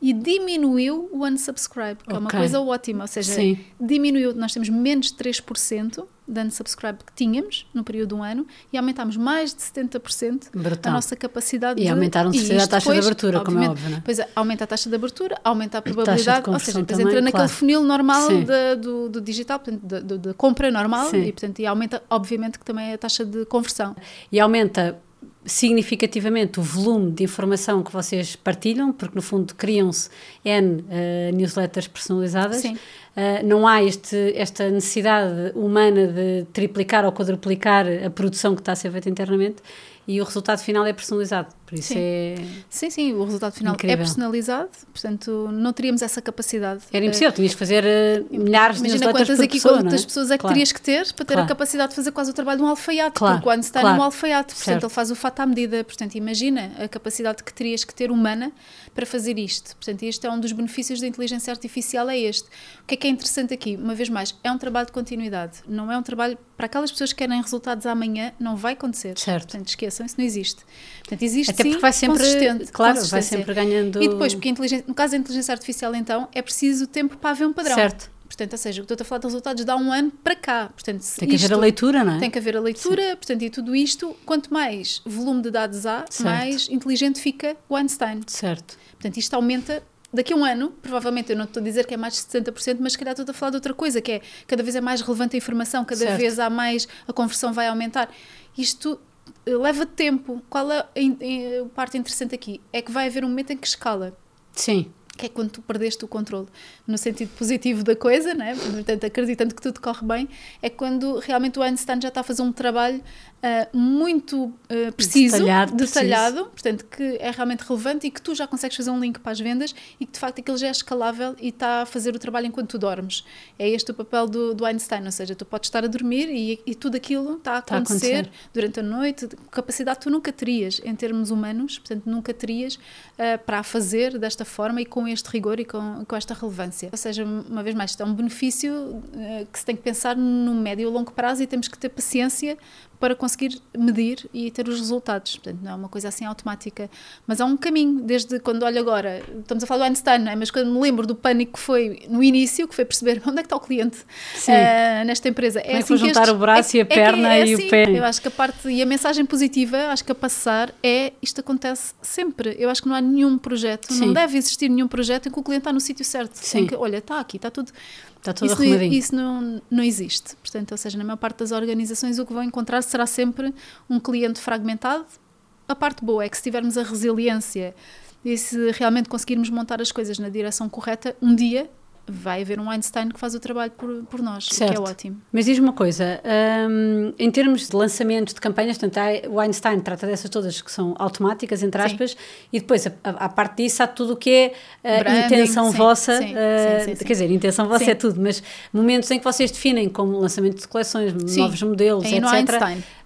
e diminuiu o unsubscribe, que okay. é uma coisa ótima, ou seja, Sim. diminuiu, nós temos menos de 3% de unsubscribe que tínhamos no período de um ano e aumentámos mais de 70% Brutal. a nossa capacidade e de... aumentaram e a taxa depois, de abertura, como é óbvio, não Pois é, aumenta a taxa de abertura, aumenta a probabilidade, ou seja, depois entra naquele claro. funil normal de, do, do, digital, portanto, da compra normal Sim. e, portanto, e aumenta, obviamente, que também a taxa de conversão. E aumenta significativamente o volume de informação que vocês partilham, porque no fundo criam-se N uh, newsletters personalizadas. Uh, não há este, esta necessidade humana de triplicar ou quadruplicar a produção que está a ser feita internamente e o resultado final é personalizado. Por isso sim. é. Sim, sim, o resultado final é incrível. é personalizado, portanto não teríamos essa capacidade. Era impossível, tinhas que fazer uh, milhares Imagina de newsletters quantas aqui, pessoa, quantas é? pessoas é que claro. terias que ter para ter claro. a capacidade de fazer quase o trabalho de um alfaiate, claro. porque quando está claro. num alfaiate, portanto certo. ele faz o fato à medida, portanto imagina a capacidade que terias que ter humana para fazer isto. Portanto, este é um dos benefícios da inteligência artificial, é este. O que é que é interessante aqui? Uma vez mais, é um trabalho de continuidade, não é um trabalho para aquelas pessoas que querem resultados amanhã, não vai acontecer. Certo. Portanto, esqueçam, isso não existe. Portanto, existe Até porque sim, vai sempre, claro, vai sempre ganhando. E depois, porque no caso da inteligência artificial, então, é preciso tempo para haver um padrão. Certo. Portanto, ou seja, o que estou a falar de resultados dá um ano para cá. Portanto, tem que haver a leitura, não é? Tem que haver a leitura, Sim. portanto, e tudo isto, quanto mais volume de dados há, certo. mais inteligente fica o Einstein. Certo. Portanto, isto aumenta daqui a um ano, provavelmente, eu não estou a dizer que é mais de 70%, mas se calhar estou a falar de outra coisa, que é cada vez é mais relevante a informação, cada certo. vez há mais, a conversão vai aumentar. Isto leva tempo. Qual é a, a parte interessante aqui? É que vai haver um momento em que escala. Sim que é quando tu perdeste o controle, no sentido positivo da coisa, né? portanto, acreditando que tudo corre bem, é quando realmente o Einstein já está a fazer um trabalho uh, muito uh, preciso, detalhado, detalhado preciso. portanto, que é realmente relevante e que tu já consegues fazer um link para as vendas e que de facto aquilo já é escalável e está a fazer o trabalho enquanto tu dormes. É este o papel do, do Einstein, ou seja, tu podes estar a dormir e, e tudo aquilo está a acontecer, está a acontecer, durante a noite, capacidade que tu nunca terias em termos humanos, portanto, nunca terias uh, para a fazer desta forma e com este rigor e com, com esta relevância. Ou seja, uma vez mais, isto é um benefício que se tem que pensar no médio e longo prazo e temos que ter paciência para conseguir medir e ter os resultados. Portanto, não é uma coisa assim automática. Mas há um caminho, desde quando olho agora, estamos a falar do Einstein, não é? mas quando me lembro do pânico que foi no início, que foi perceber onde é que está o cliente uh, nesta empresa. É, é assim que juntar estes, o braço é, e a perna é, é, e assim, o pé. Eu acho que a parte, e a mensagem positiva, acho que a passar é, isto acontece sempre. Eu acho que não há nenhum projeto, Sim. não deve existir nenhum projeto em que o cliente está no sítio certo. Sim. Que, olha, está aqui, está tudo Está tudo isso, não, isso não, não existe. Portanto, ou seja, na maior parte das organizações o que vão encontrar será sempre um cliente fragmentado. A parte boa é que se tivermos a resiliência e se realmente conseguirmos montar as coisas na direção correta, um dia vai haver um Einstein que faz o trabalho por, por nós, certo. que é ótimo. Mas diz-me uma coisa, um, em termos de lançamentos de campanhas, portanto, o Einstein trata dessas todas que são automáticas, entre aspas, sim. e depois, a, a, a, parte disso, há tudo o que é a Branding, intenção sim, vossa, sim, uh, quer dizer, intenção vossa é tudo, mas momentos em que vocês definem como lançamento de coleções, novos modelos, etc.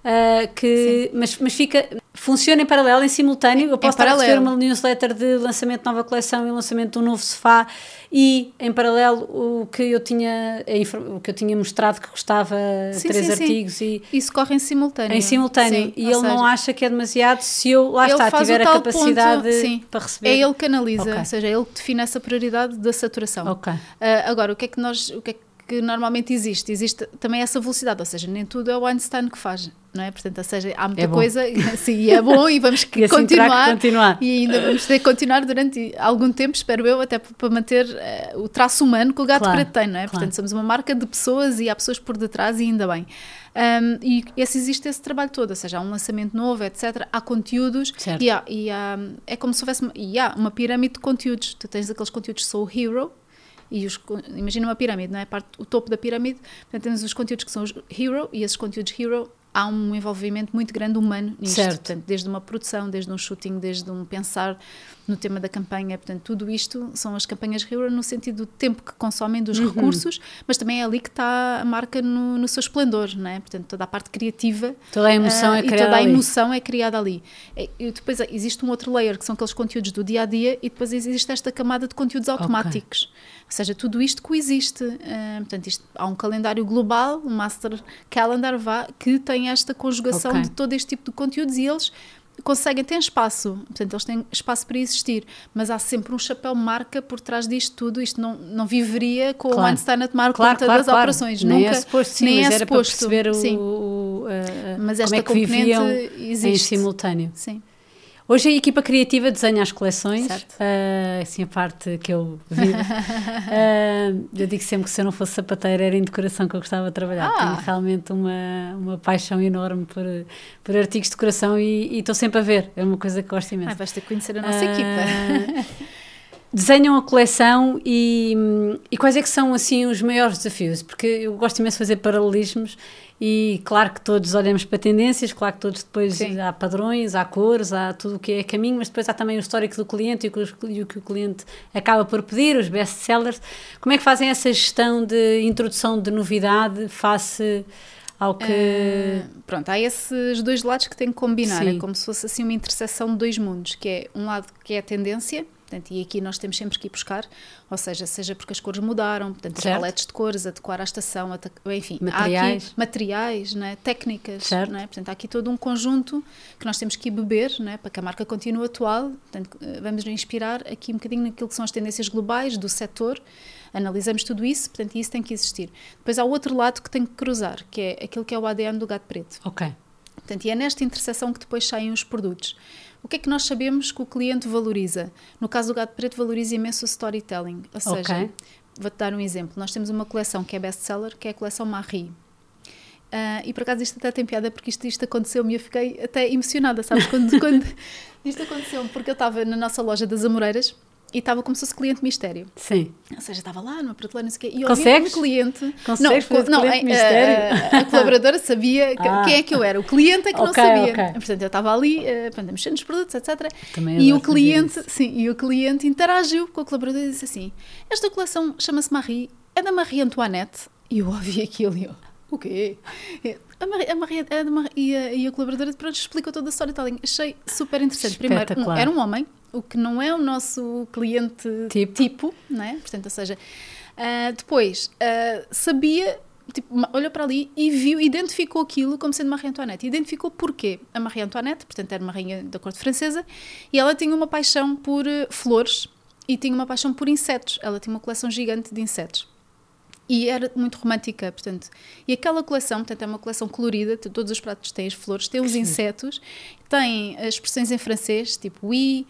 Uh, que, mas, mas fica, funciona em paralelo, em simultâneo. Eu posso estar a receber uma newsletter de lançamento de nova coleção e lançamento de um novo sofá e em paralelo o que eu tinha, o que eu tinha mostrado que custava sim, três sim, artigos sim. e isso corre em simultâneo. Em simultâneo. e ele seja, não acha que é demasiado se eu lá está, tiver a capacidade ponto, para receber. É ele que analisa, okay. ou seja, é ele que define essa prioridade da saturação. Okay. Uh, agora, o que é que nós, o que é que que normalmente existe? Existe também essa velocidade, ou seja, nem tudo é o Einstein que faz, não é? Portanto, ou seja, há muita É coisa, sim, é bom e vamos E assim terá que continuar, continuar. e ainda vamos ter que continuar durante algum tempo, espero eu, até para manter eh, o traço humano que o gato Claro, preto tem, não é? claro. Portanto, somos uma marca de pessoas e há pessoas por detrás e ainda bem. Um, e esse, existe esse trabalho todo, ou seja, há um lançamento novo, etc. Há conteúdos Certo. e, há, e há- é como se houvesse uma, e há uma pirâmide de conteúdos. Tu tens aqueles conteúdos que são o hero, e os, imagina uma pirâmide, não é? Parte, o topo da pirâmide, portanto, temos os conteúdos que são os hero, e esses conteúdos hero há um envolvimento muito grande humano nisto. Certo. Portanto, desde uma produção, desde um shooting, desde um pensar no tema da campanha. Portanto, tudo isto são as campanhas hero no sentido do tempo que consomem, dos Uhum. recursos, mas também é ali que está a marca no, no seu esplendor, não é? Portanto, toda a parte criativa Toda a emoção ah, é e criada toda a ali. emoção é criada ali. E, e depois ah, existe um outro layer que são aqueles conteúdos do dia a dia e depois existe esta camada de conteúdos automáticos. Ou seja, tudo isto coexiste. Ah, portanto, isto, há um calendário global, um master calendar vá, que tem esta conjugação Ok. de todo este tipo de conteúdos e eles conseguem, têm espaço, portanto, eles têm espaço para existir, mas há sempre um chapéu marca por trás disto tudo. Isto não, não viveria com o Claro. Einstein a tomar Claro, conta claro, das claro. operações. Nem Nunca, é suposto, sim, nem mas é era para perceber o, Sim. o- a- a- Mas como esta é que viviam componente em existe. simultâneo. Sim. Hoje a equipa criativa desenha as coleções, ah, assim a parte que eu vivo. Ah, eu digo sempre que se eu não fosse sapateira era em decoração que eu gostava de trabalhar. Ah. Tenho realmente uma, uma paixão enorme por, por artigos de decoração e estou sempre a ver, é uma coisa que gosto imenso. Ah, que conhecer a nossa Ah, equipa. Desenham a coleção e, e quais é que são assim os maiores desafios? Porque eu gosto imenso de fazer paralelismos e claro que todos olhamos para tendências, claro que todos depois Sim. há padrões, há cores, há tudo o que é caminho, mas depois há também o histórico do cliente e o que, o cliente acaba por pedir, os best sellers. Como é que fazem essa gestão de introdução de novidade face ao que... Ah, pronto, há esses dois lados que têm que combinar. Sim. É como se fosse assim uma interseção de dois mundos, que é um lado que é a tendência, portanto, e aqui nós temos sempre que ir buscar, ou seja, seja porque as cores mudaram, portanto, Certo. as paletes de cores, adequar à estação, enfim, há Materiais. aqui materiais, né, técnicas, Certo. não é? portanto, há aqui todo um conjunto que nós temos que ir beber, não é? para que a marca continue atual, portanto, eh, vamos inspirar aqui um bocadinho naquilo que são as tendências globais do setor, analisamos tudo isso, portanto, isso tem que existir. Depois há outro lado que tem que cruzar, que é aquilo que é o ADN do gato preto. Ok, Portanto, e é nesta interseção que depois saem os produtos. O que é que nós sabemos que o cliente valoriza? No caso do gato preto, valoriza imenso o storytelling. Ou seja, Ok. vou-te dar um exemplo. Nós temos uma coleção que é best-seller, que é a coleção Marie. Ah, e por acaso isto até tem piada porque isto, isto aconteceu-me e eu fiquei até emocionada, sabes? Quando, quando isto aconteceu porque eu estava na nossa loja das Amoreiras e estava como se fosse cliente mistério. sim. Ou seja, estava lá numa prateleira, não sei o quê, e eu Consegues? um cliente... Consegues não, fazer não, cliente a- mistério? A, a colaboradora sabia Ah. quem é que eu era. O cliente é que não Ok, sabia. ok. Portanto, eu estava ali, eh, portanto, a mexer nos produtos, etc. Também e adoro o cliente, sim, e o cliente interagiu com a colaboradora e disse assim: Esta coleção chama-se Marie, é da Marie Antoinette. E eu ouvi aquilo e eu, o quê? A Marie, a Marie é da Marie, e, a, e a colaboradora pronto, explicou toda a storytelling. Achei super interessante. Primeiro, um- era um homem, o que não é o nosso cliente Tipo. tipo, não é? Portanto, ou seja, ah, depois ah, sabia, tipo, olhou para ali e viu, identificou aquilo como sendo Marie Antoinette. Identificou porquê? A Marie Antoinette, portanto, era uma rainha da corte francesa e ela tinha uma paixão por eh, flores e tinha uma paixão por insetos. Ela tinha uma coleção gigante de insetos. E era muito romântica, portanto. E aquela coleção, portanto, é uma coleção colorida, todos os pratos têm as flores, tem os insetos, tem as expressões em francês, tipo oui,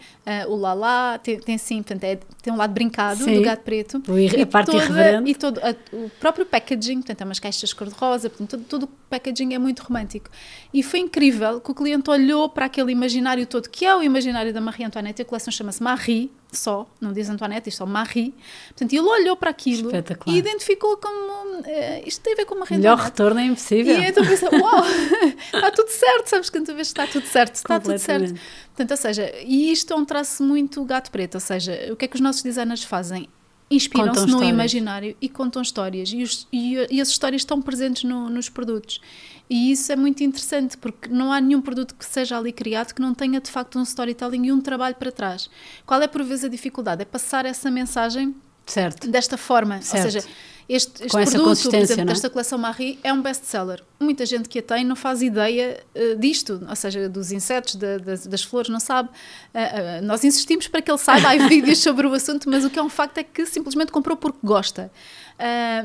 uh, o lá lá, tem, tem assim, portanto, é- tem um lado brincado Sim. do gato preto. O irre- a parte toda- irreverente. E todo a- o próprio packaging, portanto, é umas caixas cor-de-rosa, portanto, todo, todo o packaging é muito romântico. E foi incrível que o cliente olhou para aquele imaginário todo, que é o imaginário da Marie Antoinette, a coleção chama-se Marie, só, não diz Antoinette, isto é só Marie. Portanto, ele olhou para aquilo e identificou como eh, isto tem a ver com Marie Melhor Antoinette. retorno é impossível. E então pensei, uau, está tudo certo, sabes? Quando tu vês que está tudo certo, está tudo certo. Portanto, ou seja, e isto é um traço muito gato preto, ou seja, o que é que os nossos designers fazem? Inspiram-se no imaginário e contam histórias. E, os- e, e as histórias estão presentes no- nos produtos. E isso é muito interessante, porque não há nenhum produto que seja ali criado que não tenha de facto um storytelling e um trabalho para trás. Qual é por vezes a dificuldade? É passar essa mensagem Certo. desta forma. Certo. Ou seja, este, este produto, por exemplo, desta coleção Marie é um best-seller. Muita gente que a tem não faz ideia uh, disto, ou seja, dos insetos, de, das flores, não sabe. Uh, uh, nós insistimos para que ele saiba, há vídeos sobre o assunto, mas o que é um facto é que simplesmente comprou porque gosta.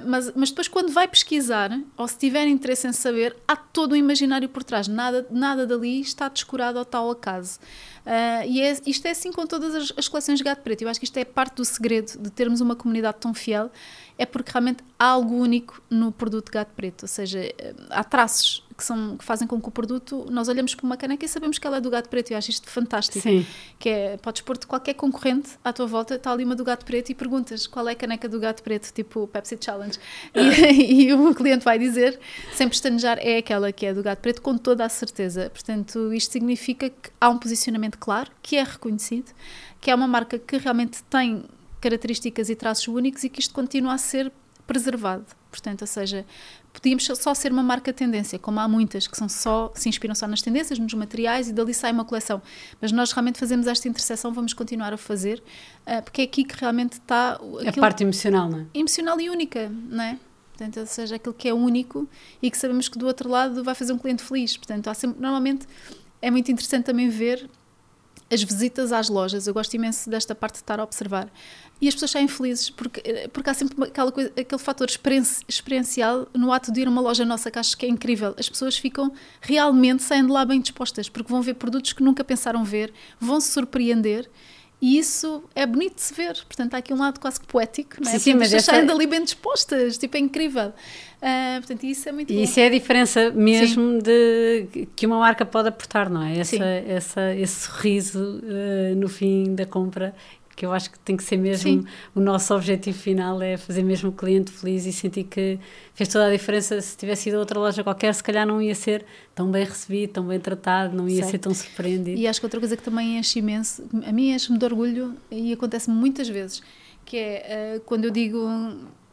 Mas, mas depois, quando vai pesquisar, ou se tiver interesse em saber, há todo um imaginário por trás. Nada, nada dali está descurado ao tal acaso. E é, isto é assim com todas as, as coleções de gato preto. Eu acho que isto é parte do segredo de termos uma comunidade tão fiel é porque realmente há algo único no produto gato preto, ou seja, eh, há traços que, são, que fazem com que o produto, nós olhamos para uma caneca e sabemos que ela é do gato preto, eu acho isto fantástico. Sim. Que é, podes pôr-te qualquer concorrente à tua volta, está ali uma do gato preto e perguntas qual é a caneca do gato preto, tipo Pepsi Challenge, e, e o cliente vai dizer, sem pestanejar, é aquela que é do gato preto, com toda a certeza. Portanto, isto significa que há um posicionamento claro, que é reconhecido, que é uma marca que realmente tem características e traços únicos e que isto continua a ser preservado. Portanto, ou seja, podíamos só ser uma marca tendência, como há muitas que são só, se inspiram só nas tendências, nos materiais e dali sai uma coleção. Mas nós realmente fazemos esta interseção, vamos continuar a fazer, uh, porque é aqui que realmente está a parte emocional, não é? Emocional e única, não é? Portanto, ou seja, aquilo que é único e que sabemos que do outro lado vai fazer um cliente feliz. Portanto, há sempre, normalmente é muito interessante também ver as visitas às lojas. Eu gosto imenso desta parte de estar a observar e as pessoas saem felizes porque, porque há sempre aquela coisa, aquele fator experiencial no ato de ir a uma loja nossa que acho que é incrível. As pessoas ficam realmente saindo lá bem dispostas porque vão ver produtos que nunca pensaram ver, vão se surpreender. E isso é bonito de se ver. Portanto, há aqui um lado quase poético, não é? Sim, sim mas esta... saem dali bem dispostas, tipo, é incrível. Uh, portanto, isso é muito e bom. isso é a diferença mesmo sim. de que uma marca pode aportar, não é? Essa, essa, esse sorriso uh, no fim da compra que eu acho que tem que ser mesmo Sim. o nosso objetivo final é fazer mesmo o cliente feliz e sentir que fez toda a diferença se tivesse ido a outra loja qualquer se calhar não ia ser tão bem recebido, tão bem tratado não ia certo. ser tão surpreendido e acho que outra coisa que também enche imenso a mim enche-me de orgulho e acontece muitas vezes que é uh, quando eu digo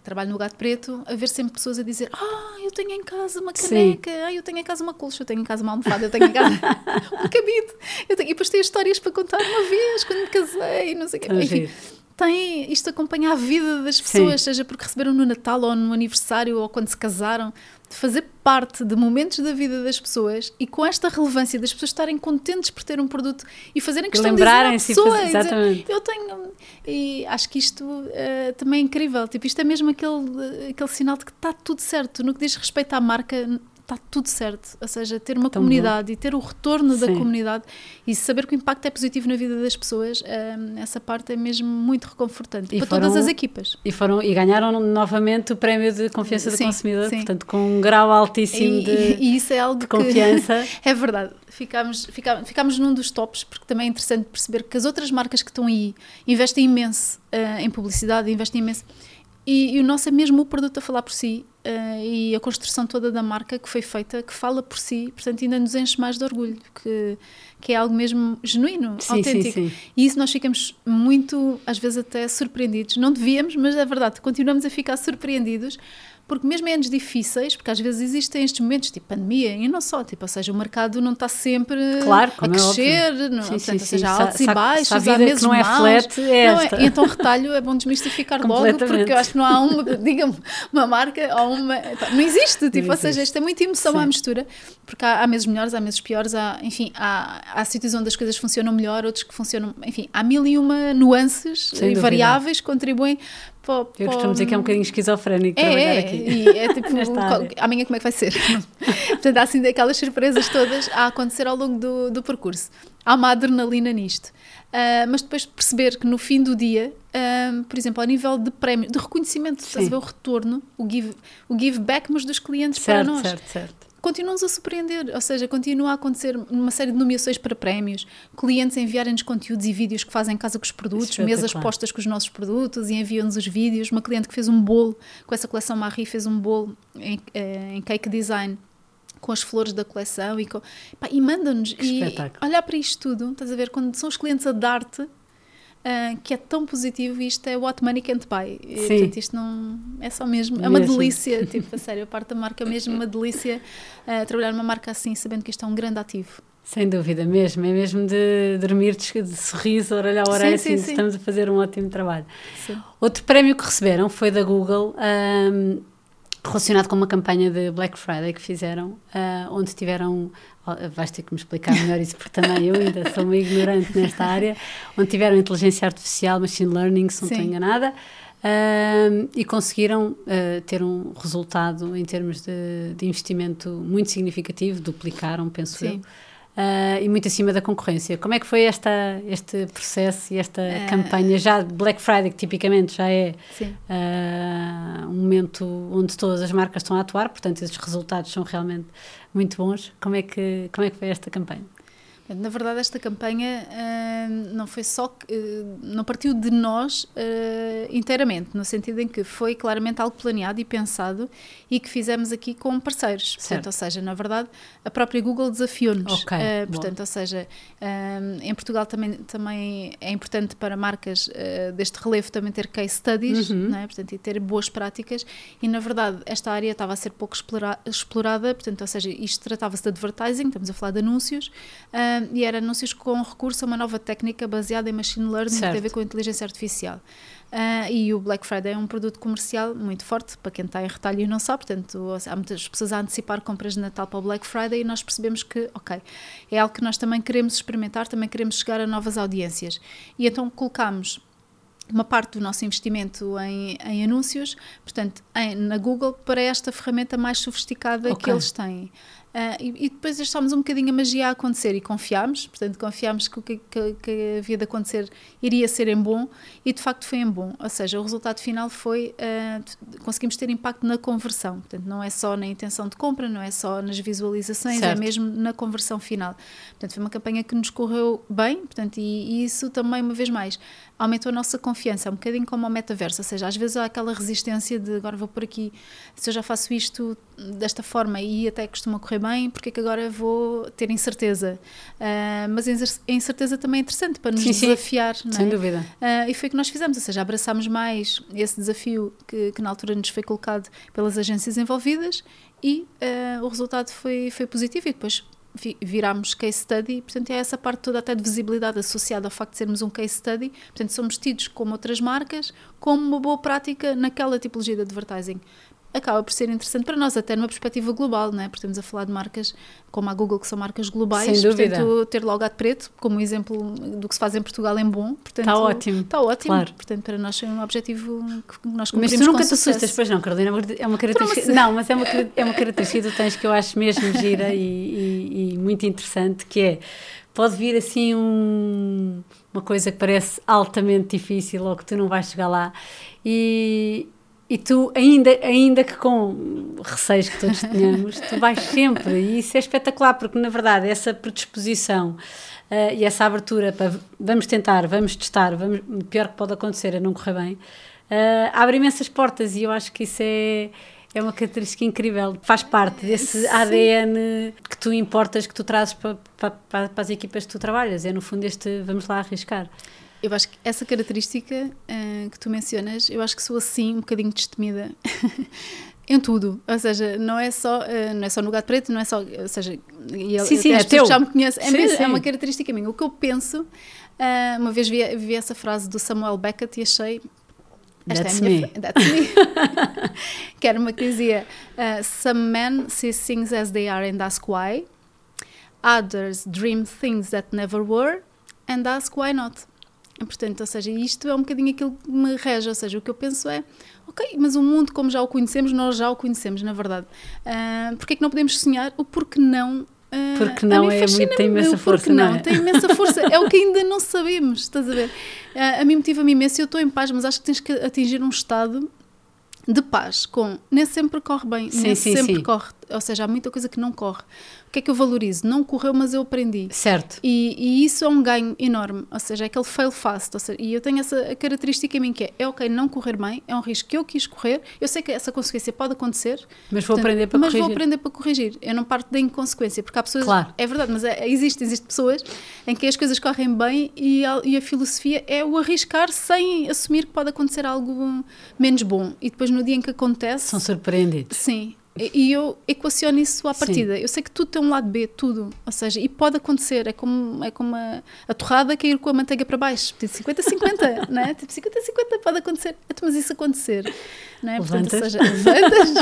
trabalho no Gato Preto, a ver sempre pessoas a dizer ah, eu tenho em casa uma caneca, ah, eu tenho em casa uma colcha, eu tenho em casa uma almofada, eu tenho em casa um cabide. Eu tenho... E depois tenho histórias para contar uma vez, quando me casei, não sei o quê. Enfim, tem, isto acompanha a vida das pessoas, Sim. seja porque receberam no Natal ou no aniversário ou quando se casaram de fazer parte de momentos da vida das pessoas e com esta relevância das pessoas estarem contentes por ter um produto e fazerem questão de dizer à pessoa exatamente. Dizer, eu tenho e acho que isto uh, também é incrível tipo isto é mesmo aquele aquele sinal de que está tudo certo no que diz respeito à marca está tudo certo. Ou seja, ter uma Tão comunidade bom. e ter o retorno Sim. da comunidade e saber que o impacto é positivo na vida das pessoas, um, essa parte é mesmo muito reconfortante e para foram, todas as equipas. E, foram, e ganharam novamente o prémio de confiança do consumidor, sim. portanto, com um grau altíssimo e, de, e isso é algo de confiança. é verdade. Ficámos, ficámos, ficámos num dos tops, porque também é interessante perceber que as outras marcas que estão aí investem imenso uh, em publicidade, investem imenso. E, e, o nosso é mesmo o produto a falar por si uh, e a construção toda da marca que foi feita, que fala por si, portanto ainda nos enche mais de orgulho, que, que é algo mesmo genuíno, sim, autêntico. Sim, sim. E isso nós ficamos muito, às vezes até surpreendidos. Não devíamos, mas é verdade, continuamos a ficar surpreendidos porque mesmo em anos difíceis, porque às vezes existem estes momentos, tipo pandemia, e não só, tipo, ou seja, o mercado não está sempre claro, a é crescer, é? Não, sim, portanto, sim, ou seja, há altos e baixos, há meses não é flat, é não é, então retalho é bom desmistificar logo, porque eu acho que não há uma, diga-me, uma marca ou uma, não existe, tipo, não ou seja, isto é muita emoção sim. à mistura, porque há, há, meses melhores, há meses piores, há, enfim, há, há sítios onde as coisas funcionam melhor, outros que funcionam, enfim, há mil e uma nuances e variáveis que contribuem Pô, eu costumo dizer que é um bocadinho esquizofrénico é, trabalhar é, aqui. E é tipo, amanhã como é que vai ser? Portanto, há assim daquelas surpresas todas a acontecer ao longo do, do percurso. Há uma adrenalina nisto. Uh, mas depois perceber que no fim do dia, uh, por exemplo, ao nível de prémio, de reconhecimento, estás a ver o retorno, o give, o give back, mas dos clientes certo, para nós. Certo, certo continuam-nos a surpreender, ou seja, continua a acontecer uma série de nomeações para prémios, clientes enviarem-nos conteúdos e vídeos que fazem casa com os produtos, mesas postas com os nossos produtos e enviam-nos os vídeos. Uma cliente que fez um bolo com essa coleção Marie fez um bolo em, eh, em cake design com as flores da coleção e, e manda-nos. E olhar para isto tudo, estás a ver, quando são os clientes a dar-te Uh, que é tão positivo e isto é what money can't buy. E, Sim. Portanto, isto não é só mesmo, é uma mesmo. delícia, tipo, a sério, a parte da marca é mesmo uma delícia uh, trabalhar numa marca assim, sabendo que isto é um grande ativo. Sem dúvida, mesmo. É mesmo de dormir de, de sorriso, orelha a orelha, assim, sim. estamos a fazer um ótimo trabalho. Sim. Outro prémio que receberam foi da Google, um, relacionado com uma campanha de Black Friday que fizeram, uh, onde tiveram vais ter que me explicar melhor isso, porque também eu ainda sou uma ignorante nesta área, onde tiveram inteligência artificial, machine learning, se não estou enganada, uh, e conseguiram uh, ter um resultado em termos de, de, investimento muito significativo, duplicaram, penso Sim. eu. Uh, e muito acima da concorrência. Como é que foi esta, este processo e esta uh, campanha? Já Black Friday, que tipicamente já é uh, um momento onde todas as marcas estão a atuar, portanto, esses resultados são realmente muito bons. Como é que, como é que foi esta campanha? Na verdade, esta campanha uh, não foi só, uh, não partiu de nós uh, inteiramente, no sentido em que foi claramente algo planeado e pensado e que fizemos aqui com parceiros. Portanto, ou seja, na verdade, a própria Google desafiou-nos. Okay, portanto, ou seja, em Portugal também, também é importante para marcas deste relevo também ter case studies, uhum. é? portanto, e ter boas práticas. E na verdade, esta área estava a ser pouco explora explorada, portanto, ou seja, isto tratava-se de advertising, estamos a falar de anúncios e era anúncios com recurso a uma nova técnica baseada em machine learning certo. que tem a ver com a inteligência artificial. Uh, e o Black Friday é um produto comercial muito forte, para quem está em retalho e não sabe, portanto, há muitas pessoas a antecipar compras de Natal para o Black Friday e nós percebemos que, ok, é algo que nós também queremos experimentar, também queremos chegar a novas audiências. E então colocamos uma parte do nosso investimento em, em anúncios, portanto, em, na Google, para esta ferramenta mais sofisticada okay. que eles têm. Uh, e, e, depois deixámos um bocadinho a magia a acontecer e confiámos, portanto, confiámos que o que, que, que, havia de acontecer iria ser em bom e de facto foi em bom. Ou seja, o resultado final foi uh, conseguimos ter impacto na conversão. Portanto, não é só na intenção de compra, não é só nas visualizações, é certo. é mesmo na conversão final. Portanto, foi uma campanha que nos correu bem, portanto, e, e isso também, uma vez mais, aumentou a nossa confiança, um bocadinho como o metaverso, ou seja, às vezes há aquela resistência de agora vou por aqui, se eu já faço isto desta forma e até costuma correr bem, porque é que agora vou ter incerteza? Uh, mas a incerteza também é interessante para nos sim, desafiar, sim. sem é? dúvida. Uh, e foi o que nós fizemos, ou seja, abraçámos mais esse desafio que, que na altura nos foi colocado pelas agências envolvidas e uh, o resultado foi, foi positivo e depois virámos case study, portanto é essa parte toda até de visibilidade associada ao facto de sermos um case study, portanto somos tidos como outras marcas, como uma boa prática naquela tipologia de advertising acaba por ser interessante para nós, até numa perspectiva global, não é? Porque estamos a falar de marcas como a Google, que são marcas globais, Sem dúvida. portanto, ter logo gato preto, como exemplo do que se faz em Portugal em bom. Portanto, está ótimo. Está ótimo. Claro. Portanto, para nós é um objetivo que nós cumprimos Mas tu nunca te assustas, pois não, Carolina, é uma característica. Não, mas é uma, é uma característica que tu tens que eu acho mesmo gira e, e, e muito interessante, que é pode vir assim um, uma coisa que parece altamente difícil ou que tu não vais chegar lá e, e tu, ainda, ainda que com receios que todos tenhamos, tu vais sempre, e isso é espetacular, porque na verdade essa predisposição uh, e essa abertura para vamos tentar, vamos testar, vamos, o pior que pode acontecer é não correr bem, uh, abre imensas portas e eu acho que isso é, é uma característica incrível, faz parte desse Sim. ADN que tu importas, que tu trazes para, para, para as equipas que tu trabalhas, é no fundo este vamos lá arriscar. Eu acho que essa característica uh, que tu mencionas, eu acho que sou assim um bocadinho destemida em tudo, ou seja, não é só uh, não é só no gato preto, não é só, ou seja, e sim, sim, é teu. já me conhecem, é, sim, mesmo, sim. é uma característica minha. O que eu penso, uh, uma vez vi, vi essa frase do Samuel Beckett e achei esta that's é a minha me. That's me. que era uma que dizia: uh, Some men see things as they are and ask why. Others dream things that never were and ask why not. Portanto, ou seja, isto é um bocadinho aquilo que me rege, ou seja, o que eu penso é, ok, mas o mundo como já o conhecemos, nós já o conhecemos, na verdade. Uh, Porquê é que não podemos sonhar? O porquê não uh, porque não é muito, tem imensa força, não, não é? tem imensa força, é o que ainda não sabemos, estás a ver? Uh, a mim motiva-me imenso, eu estou em paz, mas acho que tens que atingir um estado de paz com nem sempre corre bem, sim, nem sim, sempre sim. corre, ou seja, há muita coisa que não corre que é que eu valorizo? Não correu, mas eu aprendi. Certo. E, e isso é um ganho enorme, ou seja, é aquele fail fast. Seja, e eu tenho essa característica em mim que é, é ok não correr bem, é um risco que eu quis correr, eu sei que essa consequência pode acontecer. Mas vou portanto, aprender para mas corrigir. Mas vou aprender para corrigir. Eu não parto da inconsequência, porque há pessoas... Claro. É verdade, mas é, existe, existe pessoas em que as coisas correm bem e a, e a filosofia é o arriscar sem assumir que pode acontecer algo menos bom. E depois no dia em que acontece... São surpreendidos. Sim E eu equaciono isso à partida. Sim. Eu sei que tudo tem um lado B, tudo. Ou seja, e pode acontecer. É como, é como a, a torrada cair com a manteiga para baixo. Tipo 50-50, não é? Tipo 50-50 pode acontecer. Então, mas isso acontecer, é? Levantas. Portanto, ou seja, levantas,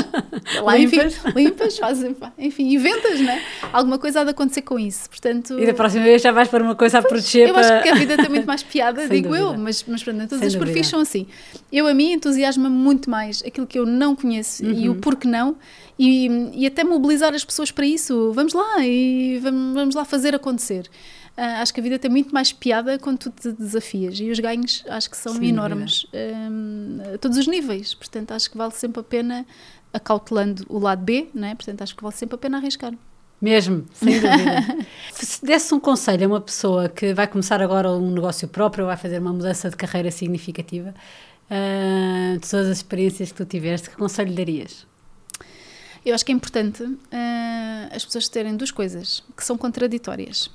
lá, limpas. Enfim, limpas, fazem, enfim, inventas, não é? Alguma coisa há de acontecer com isso. Portanto, e da próxima vez já vais para uma coisa a proteger. Eu para... acho que a vida tem muito mais piada, digo dúvida. eu, mas, mas pronto, todos os perfis são assim. Eu, a mim, entusiasma muito mais aquilo que eu não conheço uhum. e o porquê não e, e até mobilizar as pessoas para isso. Vamos lá e vamos, vamos lá fazer acontecer. Uh, acho que a vida tem muito mais piada quando tu te desafias e os ganhos acho que são Sim, enormes um, a todos os níveis. Portanto, acho que vale sempre a pena acautelando o lado B, não é? Portanto, acho que vale sempre a pena arriscar. Mesmo, sem dúvida. Se desse um conselho a uma pessoa que vai começar agora um negócio próprio, vai fazer uma mudança de carreira significativa, uh, de todas as experiências que tu tiveste, que conselho darias? Eu acho que é importante uh, as pessoas terem duas coisas que são contraditórias.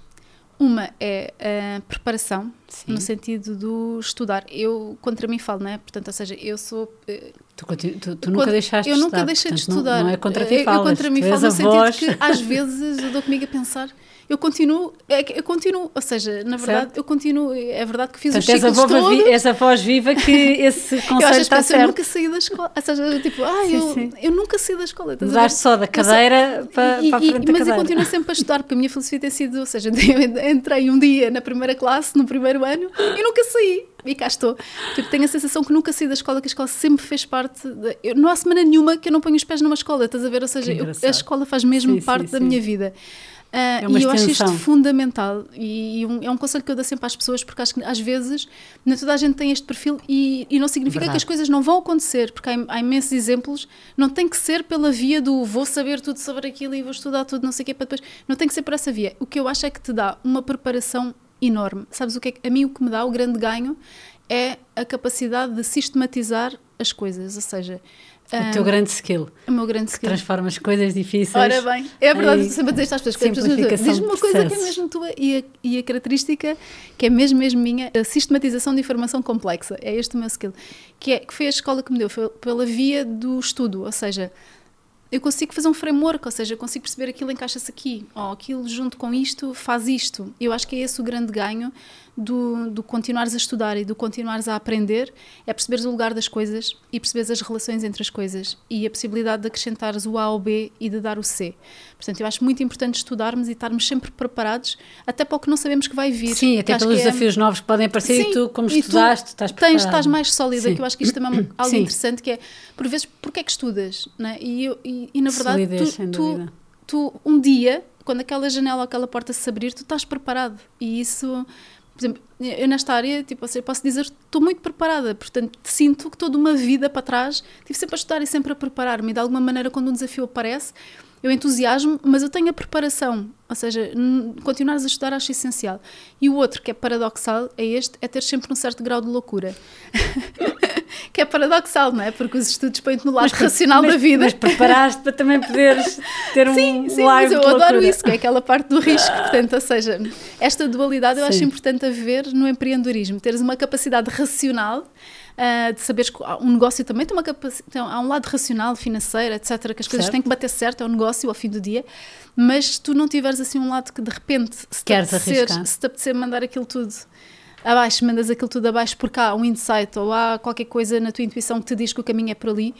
Uma é a preparação, Sim. no sentido do estudar. Eu contra mim falo, não é? Portanto, ou seja, eu sou. Uh, tu, tu, tu nunca deixaste eu de estudar. Eu nunca deixei de estudar. Não, não é contra ti falas. Eu contra mim falo no sentido voz. que às vezes eu dou comigo a pensar eu continuo, é, eu continuo, ou seja, na verdade, certo. eu continuo, é verdade que fiz Portanto, os ciclos todos. és a voz viva que esse conceito está certo. Eu nunca saí da escola, ou seja, tipo, ah, sim, eu, sim. eu nunca saí da escola. Mudaste só da cadeira para, e, para a frente e, da Mas cadeira. eu continuo sempre a estudar, porque a minha filosofia tem sido, ou seja, eu entrei um dia na primeira classe, no primeiro ano, e nunca saí e cá estou. Tipo, tenho a sensação que nunca saí da escola, que a escola sempre fez parte. De, eu, não há semana nenhuma que eu não ponho os pés numa escola, estás a ver? Ou seja, eu, a escola faz mesmo sim, parte sim, da sim. minha vida. Uh, é e eu acho isto fundamental. E, e um, é um conselho que eu dou sempre às pessoas porque acho que às vezes nem toda a gente tem este perfil e, e não significa Verdade. que as coisas não vão acontecer porque há, há, imensos exemplos. Não tem que ser pela via do vou saber tudo sobre aquilo e vou estudar tudo não sei o que para depois não tem que ser por essa via. O que eu acho é que te dá uma preparação enorme. Sabes o que é, a mim o que me dá o grande ganho é a capacidade de sistematizar as coisas. Ou seja o teu grande skill. O meu grande skill. Transforma as coisas difíceis. Ora bem, é verdade, em... sempre a dizer estas pessoas. Diz-me uma coisa que é mesmo tua e a, e a, característica que é mesmo, mesmo minha, a sistematização de informação complexa. É este o meu skill. Que, é, que foi a escola que me deu, foi pela via do estudo, ou seja, eu consigo fazer um framework, ou seja, eu consigo perceber aquilo encaixa-se aqui, ou aquilo junto com isto faz isto. Eu acho que é esse o grande ganho do, do continuares a estudar e do continuares a aprender, é perceberes o lugar das coisas e perceberes as relações entre as coisas e a possibilidade de acrescentares o A ao B e de dar o C. Portanto, eu acho muito importante estudarmos e estarmos sempre preparados, até para o que não sabemos que vai vir. Sim, até pelos é desafios é... novos que podem aparecer Sim, e tu, como estudaste, tu estás preparado. Tens, estás mais sólida, Sim. que eu acho que isto também é algo Sim. interessante, que é, por vezes, porque é que estudas? Né? E, e, e, na verdade, Solidez, tu, tu, tu, um dia, quando aquela janela ou aquela porta se abrir, tu estás preparado. E isso por exemplo, eu nesta área, tipo, eu posso dizer estou muito preparada, portanto, sinto que toda uma vida para trás tive sempre a estudar e sempre a preparar-me. De alguma maneira, quando um desafio aparece, eu entusiasmo, mas eu tenho a preparação, ou seja, continuares a estudar acho essencial. E o outro, que é paradoxal, é este, é ter sempre um certo grau de loucura. que é paradoxal, não é? Porque os estudos põem-te no lado mas, racional mas, da vida. Mas preparaste para também poderes ter um Sim, sim, mas eu adoro isso, que é aquela parte do risco. Portanto, ou seja, esta dualidade eu sim. acho importante a ver no empreendedorismo. Teres uma capacidade racional uh, de saberes que um negócio também tem uma capacidade, há um lado racional, financeiro, etc., que as coisas certo. têm que bater certo, é um negócio ao fim do dia, mas se tu não tiveres assim um lado que de repente se te apetecer, se te apetecer mandar aquilo tudo abaixo, mandas aquilo tudo abaixo porque há um insight ou há qualquer coisa na tua intuição que te diz que o caminho é por ali,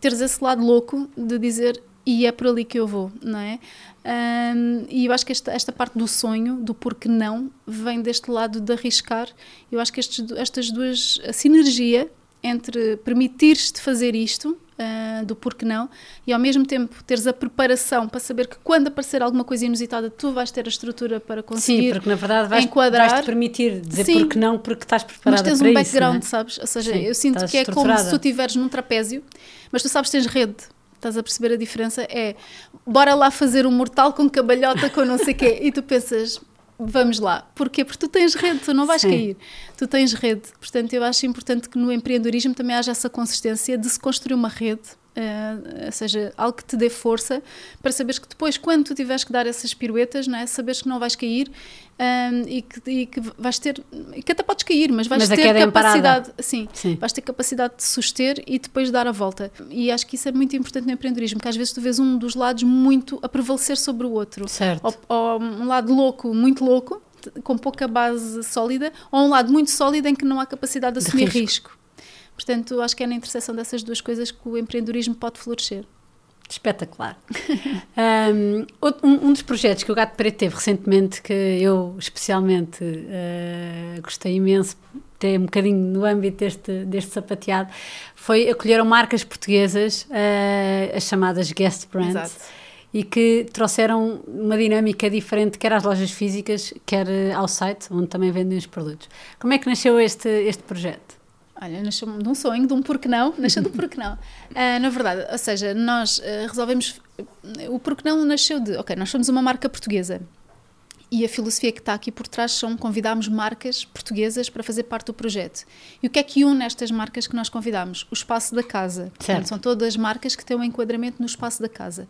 teres esse lado louco de dizer e é por ali que eu vou, não é? Um, e eu acho que esta, esta parte do sonho, do porquê não, vem deste lado de arriscar. Eu acho que estes, estas duas, a sinergia entre permitir-te fazer isto, uh, do porquê não, e ao mesmo tempo teres a preparação para saber que quando aparecer alguma coisa inusitada, tu vais ter a estrutura para conseguir. Sim, porque na verdade vais, enquadrar. vais te permitir dizer Sim, porquê não, porque estás preparada Mas tens um background, isso, é? sabes? Ou seja, Sim, eu sinto que é como se tu estiveres num trapézio, mas tu sabes que tens rede Estás a perceber a diferença? É bora lá fazer um mortal com cabalhota, com não sei o quê. E tu pensas, vamos lá. Porquê? Porque tu tens rede, tu não vais Sim. cair. Tu tens rede. Portanto, eu acho importante que no empreendedorismo também haja essa consistência de se construir uma rede Uh, ou seja, algo que te dê força para saberes que depois, quando tu tiveres que dar essas piruetas, não é? saberes que não vais cair um, e, que, e, que, vais ter, que até podes cair, mas vais mas ter é capacidade, sim, sim, vais ter capacidade de suster e depois dar a volta. E acho que isso é muito importante no empreendedorismo, que às vezes tu vês um dos lados muito a prevalecer sobre o outro. Certo. Ou, ou um lado louco, muito louco, com pouca base sólida, ou um lado muito sólido em que não há capacidade de assumir de risco. risco. Portanto, acho que é na interseção dessas duas coisas que o empreendedorismo pode florescer. Espetacular. um, um, dos projetos que o Gato Preto teve recentemente, que eu especialmente uh, gostei imenso, até um bocadinho no âmbito deste, deste sapateado, foi acolheram marcas portuguesas, uh, as chamadas guest brands. Exato. E que trouxeram uma dinâmica diferente, quer às lojas físicas, quer ao site, onde também vendem os produtos. Como é que nasceu este, este projeto? Olha, nasceu de um sonho, de um porquê não, nasceu do porquê não. Uh, na verdade, ou seja, nós uh, resolvemos. O porquê não nasceu de. Ok, nós somos uma marca portuguesa e a filosofia que está aqui por trás são convidámos marcas portuguesas para fazer parte do projeto. E o que é que une estas marcas que nós convidamos? O espaço da casa. Portanto, são todas marcas que têm um enquadramento no espaço da casa.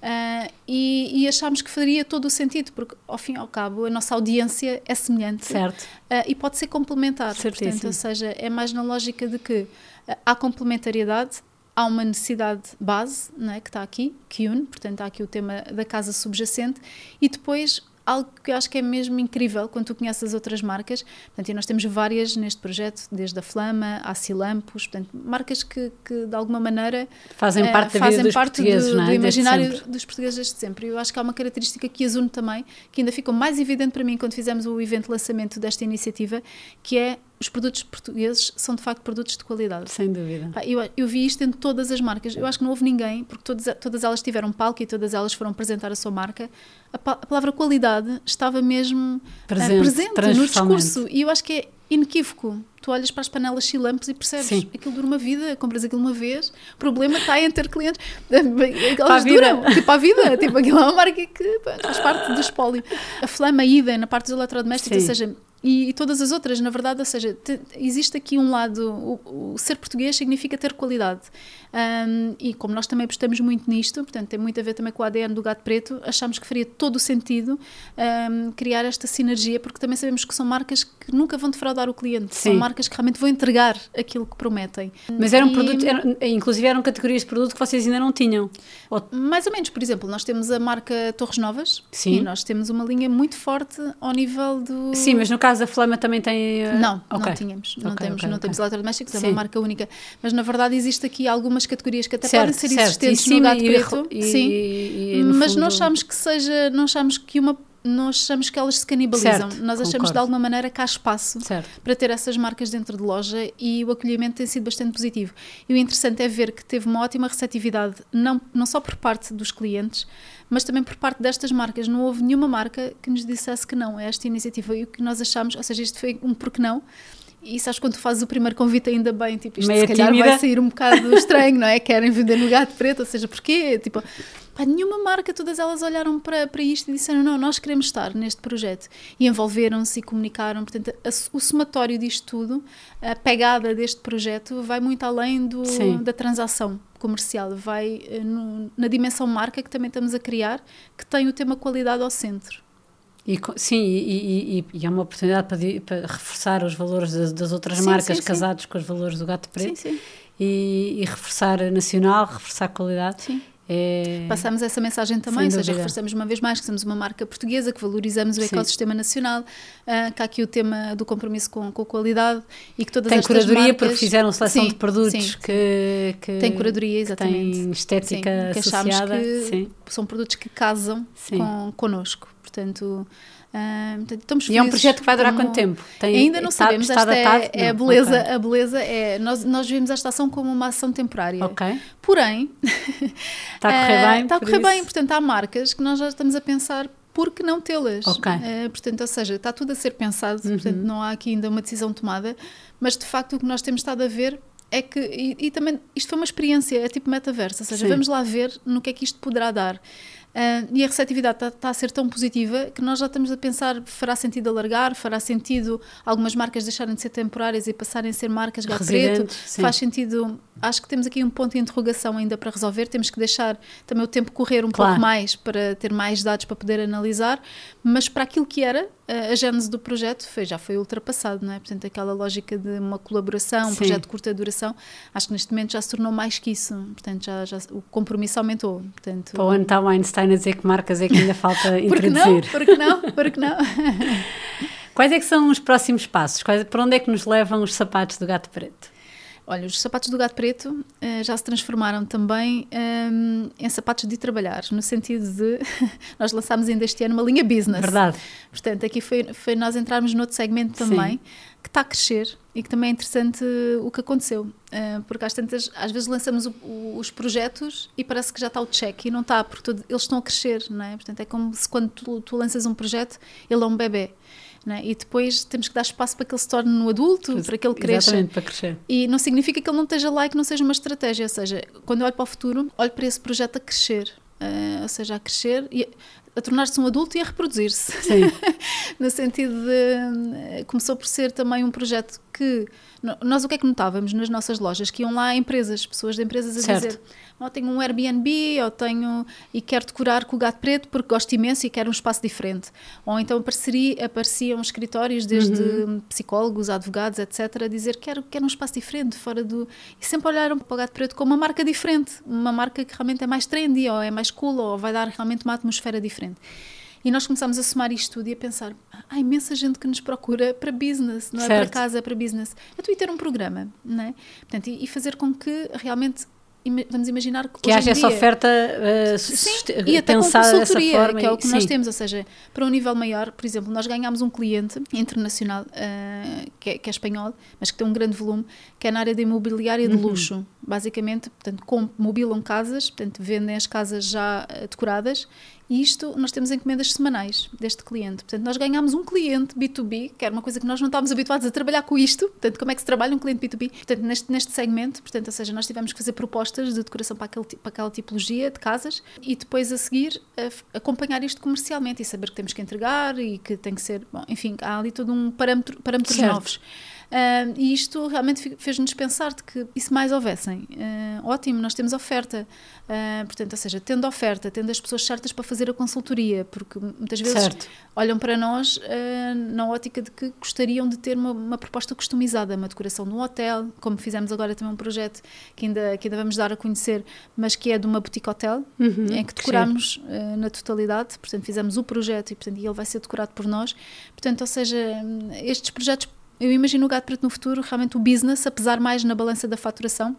Uh, e, e, achámos que faria todo o sentido, porque ao fim e ao cabo a nossa audiência é semelhante certo. Uh, e pode ser complementar. Certíssimo. Portanto, ou seja, é mais na lógica de que uh, há complementariedade, há uma necessidade base não é, que está aqui, que une, portanto há aqui o tema da casa subjacente, e depois algo que eu acho que é mesmo incrível quando tu conheces as outras marcas. Portanto, e nós temos várias neste projeto, desde a Flama, a Silampos, portanto, marcas que, que de alguma maneira fazem parte, uh, fazem dos parte portugueses, do, é? do imaginário dos portugueses desde sempre. Eu acho que há uma característica que as une também, que ainda ficou mais evidente para mim quando fizemos o evento de lançamento desta iniciativa, que é os produtos portugueses são de facto produtos de qualidade. Sem dúvida. Eu, eu vi isto em todas as marcas. Eu acho que não houve ninguém, porque todas, todas elas tiveram palco e todas elas foram apresentar a sua marca. A, a palavra qualidade estava mesmo presente, uh, presente no discurso. E eu acho que é inequívoco. Tu olhas para as panelas chilampos e percebes Sim. aquilo dura uma vida, compras aquilo uma vez, o problema está em ter clientes. Elas duram, tipo a vida, tipo aquilo é uma marca que faz parte do espólio. A flama ida na parte dos eletrodomésticos, Sim. ou seja, e, e, todas as outras, na verdade, ou seja, te, existe aqui um lado, o, o, ser português significa ter qualidade. Um, e como nós também apostamos muito nisto, portanto, tem muito a ver também com o ADN do gato preto, achamos que faria todo o sentido um, criar esta sinergia, porque também sabemos que são marcas que nunca vão defraudar o cliente, Sim. são marcas que realmente vão entregar aquilo que prometem. Mas eram e, produtos, eram, inclusive eram categorias de produto que vocês ainda não tinham? Ou... Mais ou menos, por exemplo, nós temos a marca Torres Novas Sim. e nós temos uma linha muito forte ao nível do. Sim, mas no caso a Flama também tem. Uh... Não, okay. não tínhamos. Não okay, temos, okay, não temos eletrodomésticos, é uma marca única. Mas na verdade existe aqui algumas categorias que até certo, podem ser certo. existentes no gato preto. E, sim, e, e, mas fundo... não achamos que seja, não achamos que uma nós achamos que elas se canibalizam. Certo, nós achamos concordo. de alguma maneira que há espaço certo. para ter essas marcas dentro de loja e o acolhimento tem sido bastante positivo. E o interessante é ver que teve uma ótima receptividade, não, não só por parte dos clientes, mas também por parte destas marcas. Não houve nenhuma marca que nos dissesse que não a esta iniciativa. E o que nós achamos, ou seja, isto foi um porque não. E sabes quando tu fazes o primeiro convite ainda bem, tipo, isto Meia se calhar tímida. vai sair um bocado estranho, não é? Querem vender no gato preto, ou seja, porquê? Tipo, pá, nenhuma marca, todas elas olharam para, para isto e disseram, não, nós queremos estar neste projeto. E envolveram-se e comunicaram. Portanto, a, o somatório disto tudo, a pegada deste projeto, vai muito além do, da transação comercial, vai eh, no, na dimensão marca que também estamos a criar, que tem o tema qualidade ao centro. E, sim, e, e, e, é uma oportunidade para, para reforçar os valores das, das outras sim, marcas sim, casados sim. com os valores do gato preto E, e, reforçar a nacional, reforçar a qualidade. Sim. É... Passamos essa mensagem também, ou seja, reforçamos uma vez mais que somos uma marca portuguesa, que valorizamos o ecossistema nacional, uh, que há aqui o tema do compromisso com, com a qualidade e que todas Tem estas curadoria marcas... porque fizeram seleção de produtos que, que, Tem curadoria, exatamente. Tem estética que associada. Que são produtos que casam com, connosco portanto. Uh, estamos e é um projeto que vai durar quanto tempo? Tem, ainda não está, sabemos, está esta é, é, a beleza, okay. a beleza é, nós, nós vimos esta ação como uma ação temporária, ok porém está a correr bem, está a correr bem, portanto há marcas que nós já estamos a pensar por que não tê-las? Okay. Uh, portanto, ou seja, está tudo a ser pensado, uhum. portanto não há aqui ainda uma decisão tomada, mas de facto o que nós temos estado a ver é que, e, e também, isto foi uma experiência, é tipo metaverso, ou seja, Sim. vamos lá ver no que é que isto poderá dar. Uh, e a receptividade está tá a ser tão positiva que nós já estamos a pensar: fará sentido alargar, fará sentido algumas marcas deixarem de ser temporárias e passarem a ser marcas gato preto? sim. Faz sentido. Acho que temos aqui um ponto de interrogação ainda para resolver. Temos que deixar também o tempo correr um Claro. pouco mais para ter mais dados para poder analisar, mas para aquilo que era a gênese do projeto foi, já foi ultrapassado, não é? Portanto, aquela lógica de uma colaboração, um Sim. projeto de curta duração, acho que neste momento já se tornou mais que isso. Portanto, já, já o compromisso aumentou. Portanto, Para o ano está o Einstein a dizer que marcas é que ainda falta porque não? introduzir. Porque não? Porque não? Quais é que são os próximos passos? Quais, para onde é que nos levam os sapatos do gato preto? Olha, os sapatos do gato preto eh, já se transformaram também ehm, em sapatos de trabalhar, no sentido de nós lançámos ainda este ano uma linha business. Verdade. Portanto, aqui foi, foi nós entrarmos noutro segmento Sim. também, que está a crescer e que também é interessante o que aconteceu. Eh, porque às tantas, às vezes lançamos o- o- os projetos e parece que já está o check e não está, porque eles estão a crescer, não é? Portanto, é como se quando tu, tu lanças um projeto, ele é um bebê. Não é? E depois temos que dar espaço para que ele se torne no adulto, para que ele cresça. Exatamente, para crescer. E não significa que ele não esteja lá e que não seja uma estratégia. Ou seja, quando eu olho para o futuro, olho para esse projeto a crescer. eh, ou seja, a crescer e a, tornar-se um adulto e a reproduzir-se. Sim. no sentido de. eh, Começou por ser também um projeto que. Nós o que é que notávamos nas nossas lojas? Que iam lá empresas, pessoas de empresas a Certo. dizer: "Oh, tenho um Airbnb, ou tenho. e quero decorar com o gato preto porque gosto imenso e quero um espaço diferente. Ou então apareceria, apareciam escritórios, desde Uhum. psicólogos, advogados, etc., a dizer: quero, quero um espaço diferente, fora do. E sempre olharam para o gato preto como uma marca diferente, uma marca que realmente é mais trendy, ou é mais cool, ou vai dar realmente uma atmosfera diferente. E nós começámos a somar isto tudo e a pensar: há imensa gente que nos procura para business, não é Certo. para casa, é para business. É tu ir ter um programa, não é? Portanto, e fazer com que realmente. Vamos imaginar que, Que haja essa dia- oferta uh, Sim, e até com pensada dessa consultoria, forma. que é o que nós sim. temos, ou seja, para um nível maior, por exemplo, nós ganhámos um cliente internacional ah, que, é, que é espanhol, mas que tem um grande volume, que é na área da imobiliária de Uhum. luxo. Basicamente, portanto, com, mobilam casas, portanto, vendem as casas já ah, decoradas e isto nós temos encomendas semanais deste cliente. Portanto, nós ganhámos um cliente B2B, que era uma coisa que nós não estávamos habituados a trabalhar com isto. Portanto, como é que se trabalha um cliente B2B? Portanto, neste, neste segmento, portanto, ou seja, nós tivemos que fazer propostas de decoração para, aquele, para aquela tipologia de casas e depois a seguir a acompanhar isto comercialmente e saber que temos que entregar e que tem que ser, bom, enfim, há ali todo um parâmetro, parâmetros Certo. novos. Ah, e isto realmente fez-nos pensar de que, e se mais houvessem, ah, ótimo, nós temos oferta. Ah, portanto, ou seja, tendo oferta, tendo as pessoas certas para fazer a consultoria, porque muitas vezes Certo. olham para nós na ótica de que gostariam de ter uma, uma proposta customizada, uma decoração num hotel, como fizemos agora também um projeto que ainda, que ainda vamos dar a conhecer, mas que é de uma boutique hotel, Uhum, em que decorámos ah, na totalidade, portanto fizemos o projeto e, portanto, ele vai ser decorado por nós. Portanto, ou seja, estes projetos, eu imagino o Gato Preto no futuro, realmente o business, a pesar mais na balança da faturação,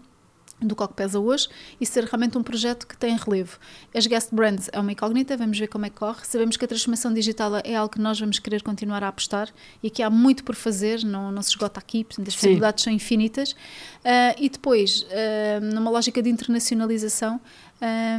do que pesa hoje e ser realmente um projeto que tem relevo. As guest brands é uma incógnita, vamos ver como é que corre. Sabemos que a transformação digital é algo que nós vamos querer continuar a apostar e que há muito por fazer, não, não se esgota aqui, portanto as possibilidades são infinitas. Ah, e depois, ah, numa lógica de internacionalização, ah,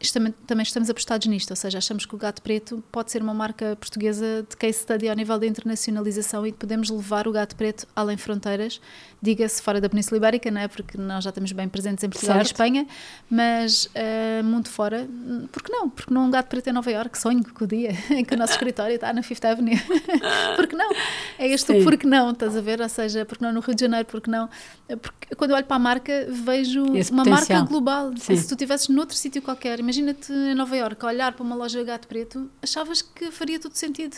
estamos- também estamos apostados nisto, ou seja, achamos que o Gato Preto pode ser uma marca portuguesa de case study ao nível da internacionalização e que podemos levar o Gato Preto além fronteiras, diga-se fora da Península Ibérica, não é? Porque nós já estamos bem presentes em Portugal Certo. e Espanha, mas ah, mundo fora, por que não? Porque não um Gato Preto em Nova Iorque, sonho com o dia em que o nosso escritório está na Fifth Avenue. por que não? É este Sim. o por que não, estás a ver? Ou seja, porque não no Rio de Janeiro, porque não? Porque quando eu olho para a marca, vejo Esse uma potencial. marca global. Sim. Se tu estivesses noutro sítio qualquer, imagina-te em Nova Iorque, a olhar para uma loja de gato preto, achavas que faria todo sentido.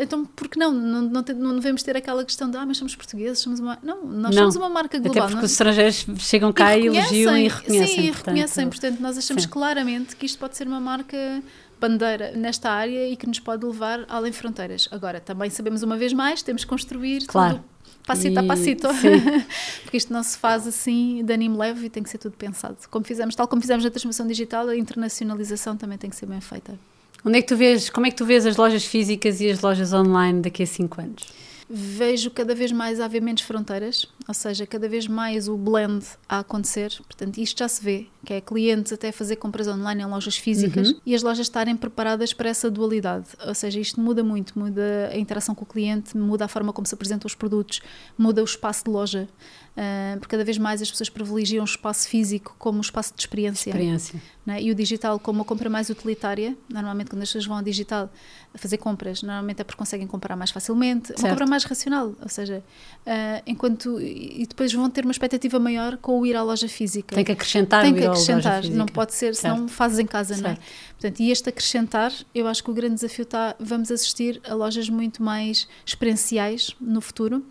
Então, por que não? Não, não, não devemos ter aquela questão de, ah, mas somos portugueses, somos uma... Não, nós Não. somos uma marca Até global. porque não- os estrangeiros chegam cá e, elogiam e reconhecem. Sim, e portanto, reconhecem. Portanto, nós achamos sim. claramente que isto pode ser uma marca bandeira nesta área e que nos pode levar além fronteiras. Agora, também sabemos uma vez mais, temos que construir Claro. tudo passito a E- passito. sim. Porque isto não se faz assim de animo leve e tem que ser tudo pensado. Como fizemos, tal como fizemos na transformação digital, a internacionalização também tem que ser bem feita. Onde é que tu vês, como é que tu vês as lojas físicas e as lojas online daqui a 5 anos? Vejo cada vez mais a haver menos fronteiras, ou seja, cada vez mais o blend a acontecer. Portanto, isto já se vê, que é clientes até fazer compras online em lojas físicas uhum. e as lojas estarem preparadas para essa dualidade. Ou seja, isto muda muito, muda a interação com o cliente, muda a forma como se apresentam os produtos, muda o espaço de loja. Uh, porque cada vez mais as pessoas privilegiam o espaço físico como um espaço de experiência. experiência. Né? E o digital como uma compra mais utilitária. Normalmente, quando as pessoas vão ao digital a fazer compras, normalmente é porque conseguem comprar mais facilmente. Certo. Uma compra mais racional. Ou seja, uh, enquanto. E depois vão ter uma expectativa maior com o ir à loja física. Tem que acrescentar Tem que acrescentar. Não pode ser, certo. senão fazes em casa, certo. não é? Portanto, e este acrescentar, eu acho que o grande desafio está. Vamos assistir a lojas muito mais experienciais no futuro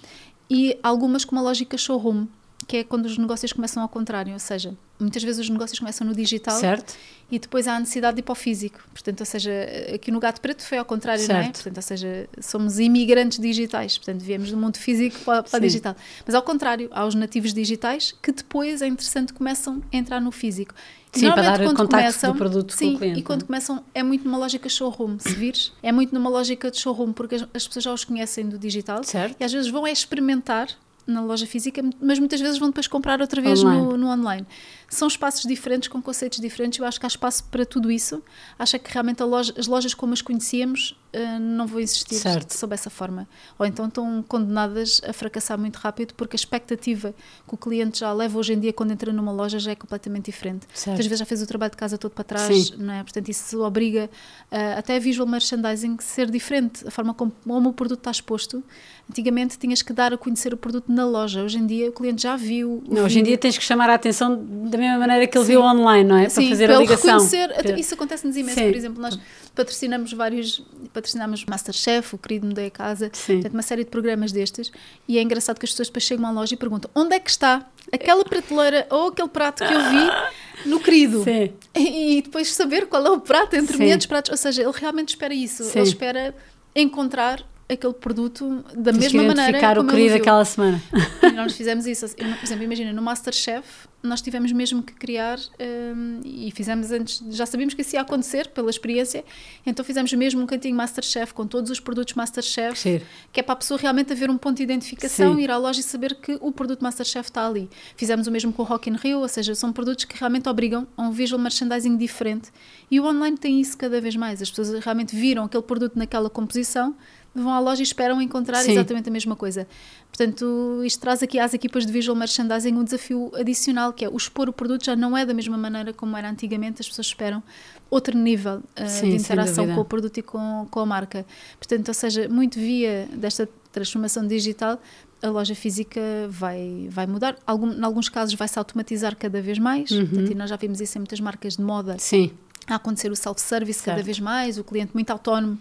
e algumas com uma lógica showroom, que é quando os negócios começam ao contrário, ou seja, muitas vezes os negócios começam no digital certo. e depois há a necessidade de ir para o físico. Portanto, ou seja, aqui no Gato Preto foi ao contrário, certo. não é? Portanto, ou seja, somos imigrantes digitais, portanto, viemos do mundo físico para, para digital. Mas ao contrário, há os nativos digitais que depois é interessante começam a entrar no físico. Sim, para dar contacto começam, do produto sim, com o cliente. E quando é? começam, é muito numa lógica showroom, se vires, é muito numa lógica de showroom, porque as, as pessoas já os conhecem do digital certo. e às vezes vão é experimentar na loja física, mas muitas vezes vão depois comprar outra vez online. No, no, online. São espaços diferentes, com conceitos diferentes. Eu acho que há espaço para tudo isso. Acho que realmente loja, as lojas como as conhecíamos uh, não vão existir certo. sob essa forma. Ou então estão condenadas a fracassar muito rápido porque a expectativa que o cliente já leva hoje em dia quando entra numa loja já é completamente diferente. Certo. Muitas vezes já fez o trabalho de casa todo para trás, Sim. não é? Portanto, isso obriga uh, até a visual merchandising ser diferente. A forma como, como o produto está exposto. Antigamente tinhas que dar a conhecer o produto na loja. Hoje em dia o cliente já viu. Não, hoje em dia tens que chamar a atenção da mesma maneira que ele Sim. viu online, não é? Sim, para fazer a ligação. Reconhecer, Isso acontece-nos imenso. Sim. Por exemplo, nós patrocinamos vários. Patrocinamos Masterchef, o querido Mudei a Casa, portanto, uma série de programas destes. E é engraçado que as pessoas depois chegam à loja e perguntam onde é que está aquela prateleira ou aquele prato que eu vi no querido. Sim. E, e depois saber qual é o prato entre milhares de pratos. Ou seja, ele realmente espera isso. Sim. Ele espera encontrar aquele produto da Tens mesma maneira como o querido aquela semana. E nós fizemos isso. Eu, por exemplo, imagina, no Masterchef, nós tivemos mesmo que criar um, e fizemos antes, já sabíamos que isso ia acontecer pela experiência, então fizemos mesmo um cantinho Masterchef com todos os produtos Masterchef, Sim. que é para a pessoa realmente haver um ponto de identificação, Sim. ir à loja e saber que o produto Masterchef está ali. Fizemos o mesmo com o Rock in Rio, ou seja, são produtos que realmente obrigam a um visual merchandising diferente e o online tem isso cada vez mais. As pessoas realmente viram aquele produto naquela composição vão à loja e esperam encontrar Sim. exatamente a mesma coisa. Portanto, isto traz aqui às equipas de visual merchandising um desafio adicional, que é o expor o produto já não é da mesma maneira como era antigamente, as pessoas esperam outro nível uh, Sim, de interação com o produto e com, com a marca. Portanto, ou seja, muito via desta transformação digital, a loja física vai, vai mudar. Algum, em alguns casos vai-se automatizar cada vez mais, uhum. portanto, e nós já vimos isso em muitas marcas de moda. Sim. A acontecer o self-service cada vez mais, o cliente muito autónomo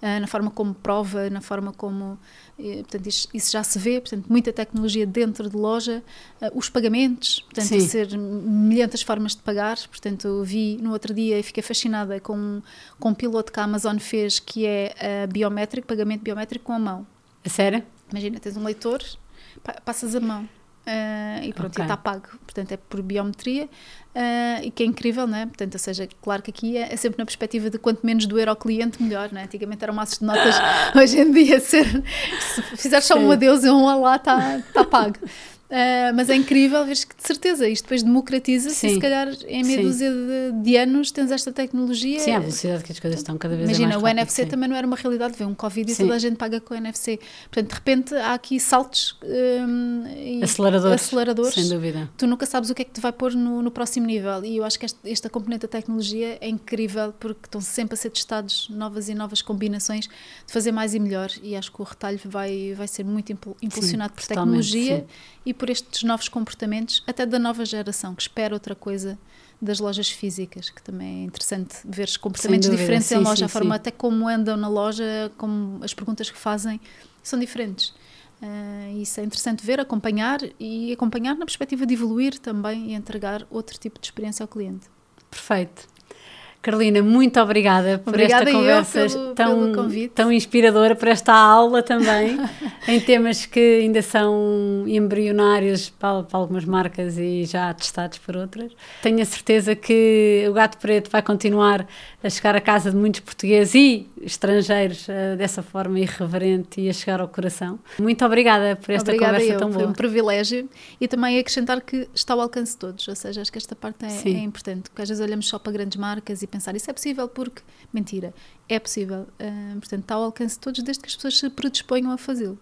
na forma como prova, na forma como. Uh, portanto, isso, já se vê, portanto, muita tecnologia dentro de loja, uh, os pagamentos, portanto, Sim. ser milhentas formas de pagar. Portanto, vi no outro dia e fiquei fascinada com, com um piloto que a Amazon fez que é biométrico, pagamento biométrico com a mão. A sério? Imagina, tens um leitor, passas a mão. Uh, e pronto, okay. está pago. Portanto, é por biometria uh, e que é incrível, não é? Portanto, ou seja, claro que aqui é, é, sempre na perspectiva de quanto menos doer ao cliente, melhor, não é? Antigamente eram maços de notas, hoje em dia, ser, se fizeres só um adeus e um olá, está tá pago. Uh, mas é incrível, vês que de certeza isto depois democratiza-se e se calhar em meia dúzia de, de, anos tens esta tecnologia. Sim, a velocidade que as coisas estão cada vez Imagina, mais Imagina, o NFC sim. também não era uma realidade, veio um Covid e sim. toda a gente paga com o NFC. Portanto, de repente há aqui saltos um, aceleradores, aceleradores. Sem dúvida. Tu nunca sabes o que é que te vai pôr no, no próximo nível e eu acho que esta, esta componente da tecnologia é incrível porque estão sempre a ser testados novas e novas combinações de fazer mais e melhor e acho que o retalho vai, vai ser muito impulsionado sim, por tecnologia e por estes novos comportamentos, até da nova geração, que espera outra coisa das lojas físicas, que também é interessante ver comportamentos diferentes sim, em loja, sim, a forma sim. até como andam na loja, como as perguntas que fazem, são diferentes. Uh, isso é interessante ver, acompanhar e acompanhar na perspectiva de evoluir também e entregar outro tipo de experiência ao cliente. Perfeito. Carolina, muito obrigada por obrigada esta conversa pelo, tão, pelo tão inspiradora, por esta aula também, em temas que ainda são embrionários para, para, algumas marcas e já testados por outras. Tenho a certeza que o Gato Preto vai continuar a chegar à casa de muitos portugueses e estrangeiros uh, dessa forma irreverente e a chegar ao coração. Muito obrigada por esta obrigada conversa eu. tão boa. Foi um privilégio e também acrescentar que está ao alcance de todos, ou seja, acho que esta parte é, é importante, porque às vezes olhamos só para grandes marcas e pensar isso é possível porque, mentira, é possível. Uh, portanto, está ao alcance de todos desde que as pessoas se predisponham a fazê-lo.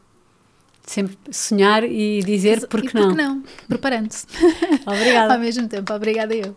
Sempre sonhar e dizer porque, e porque não. não, preparando-se. Obrigada. Ao mesmo tempo, obrigada eu.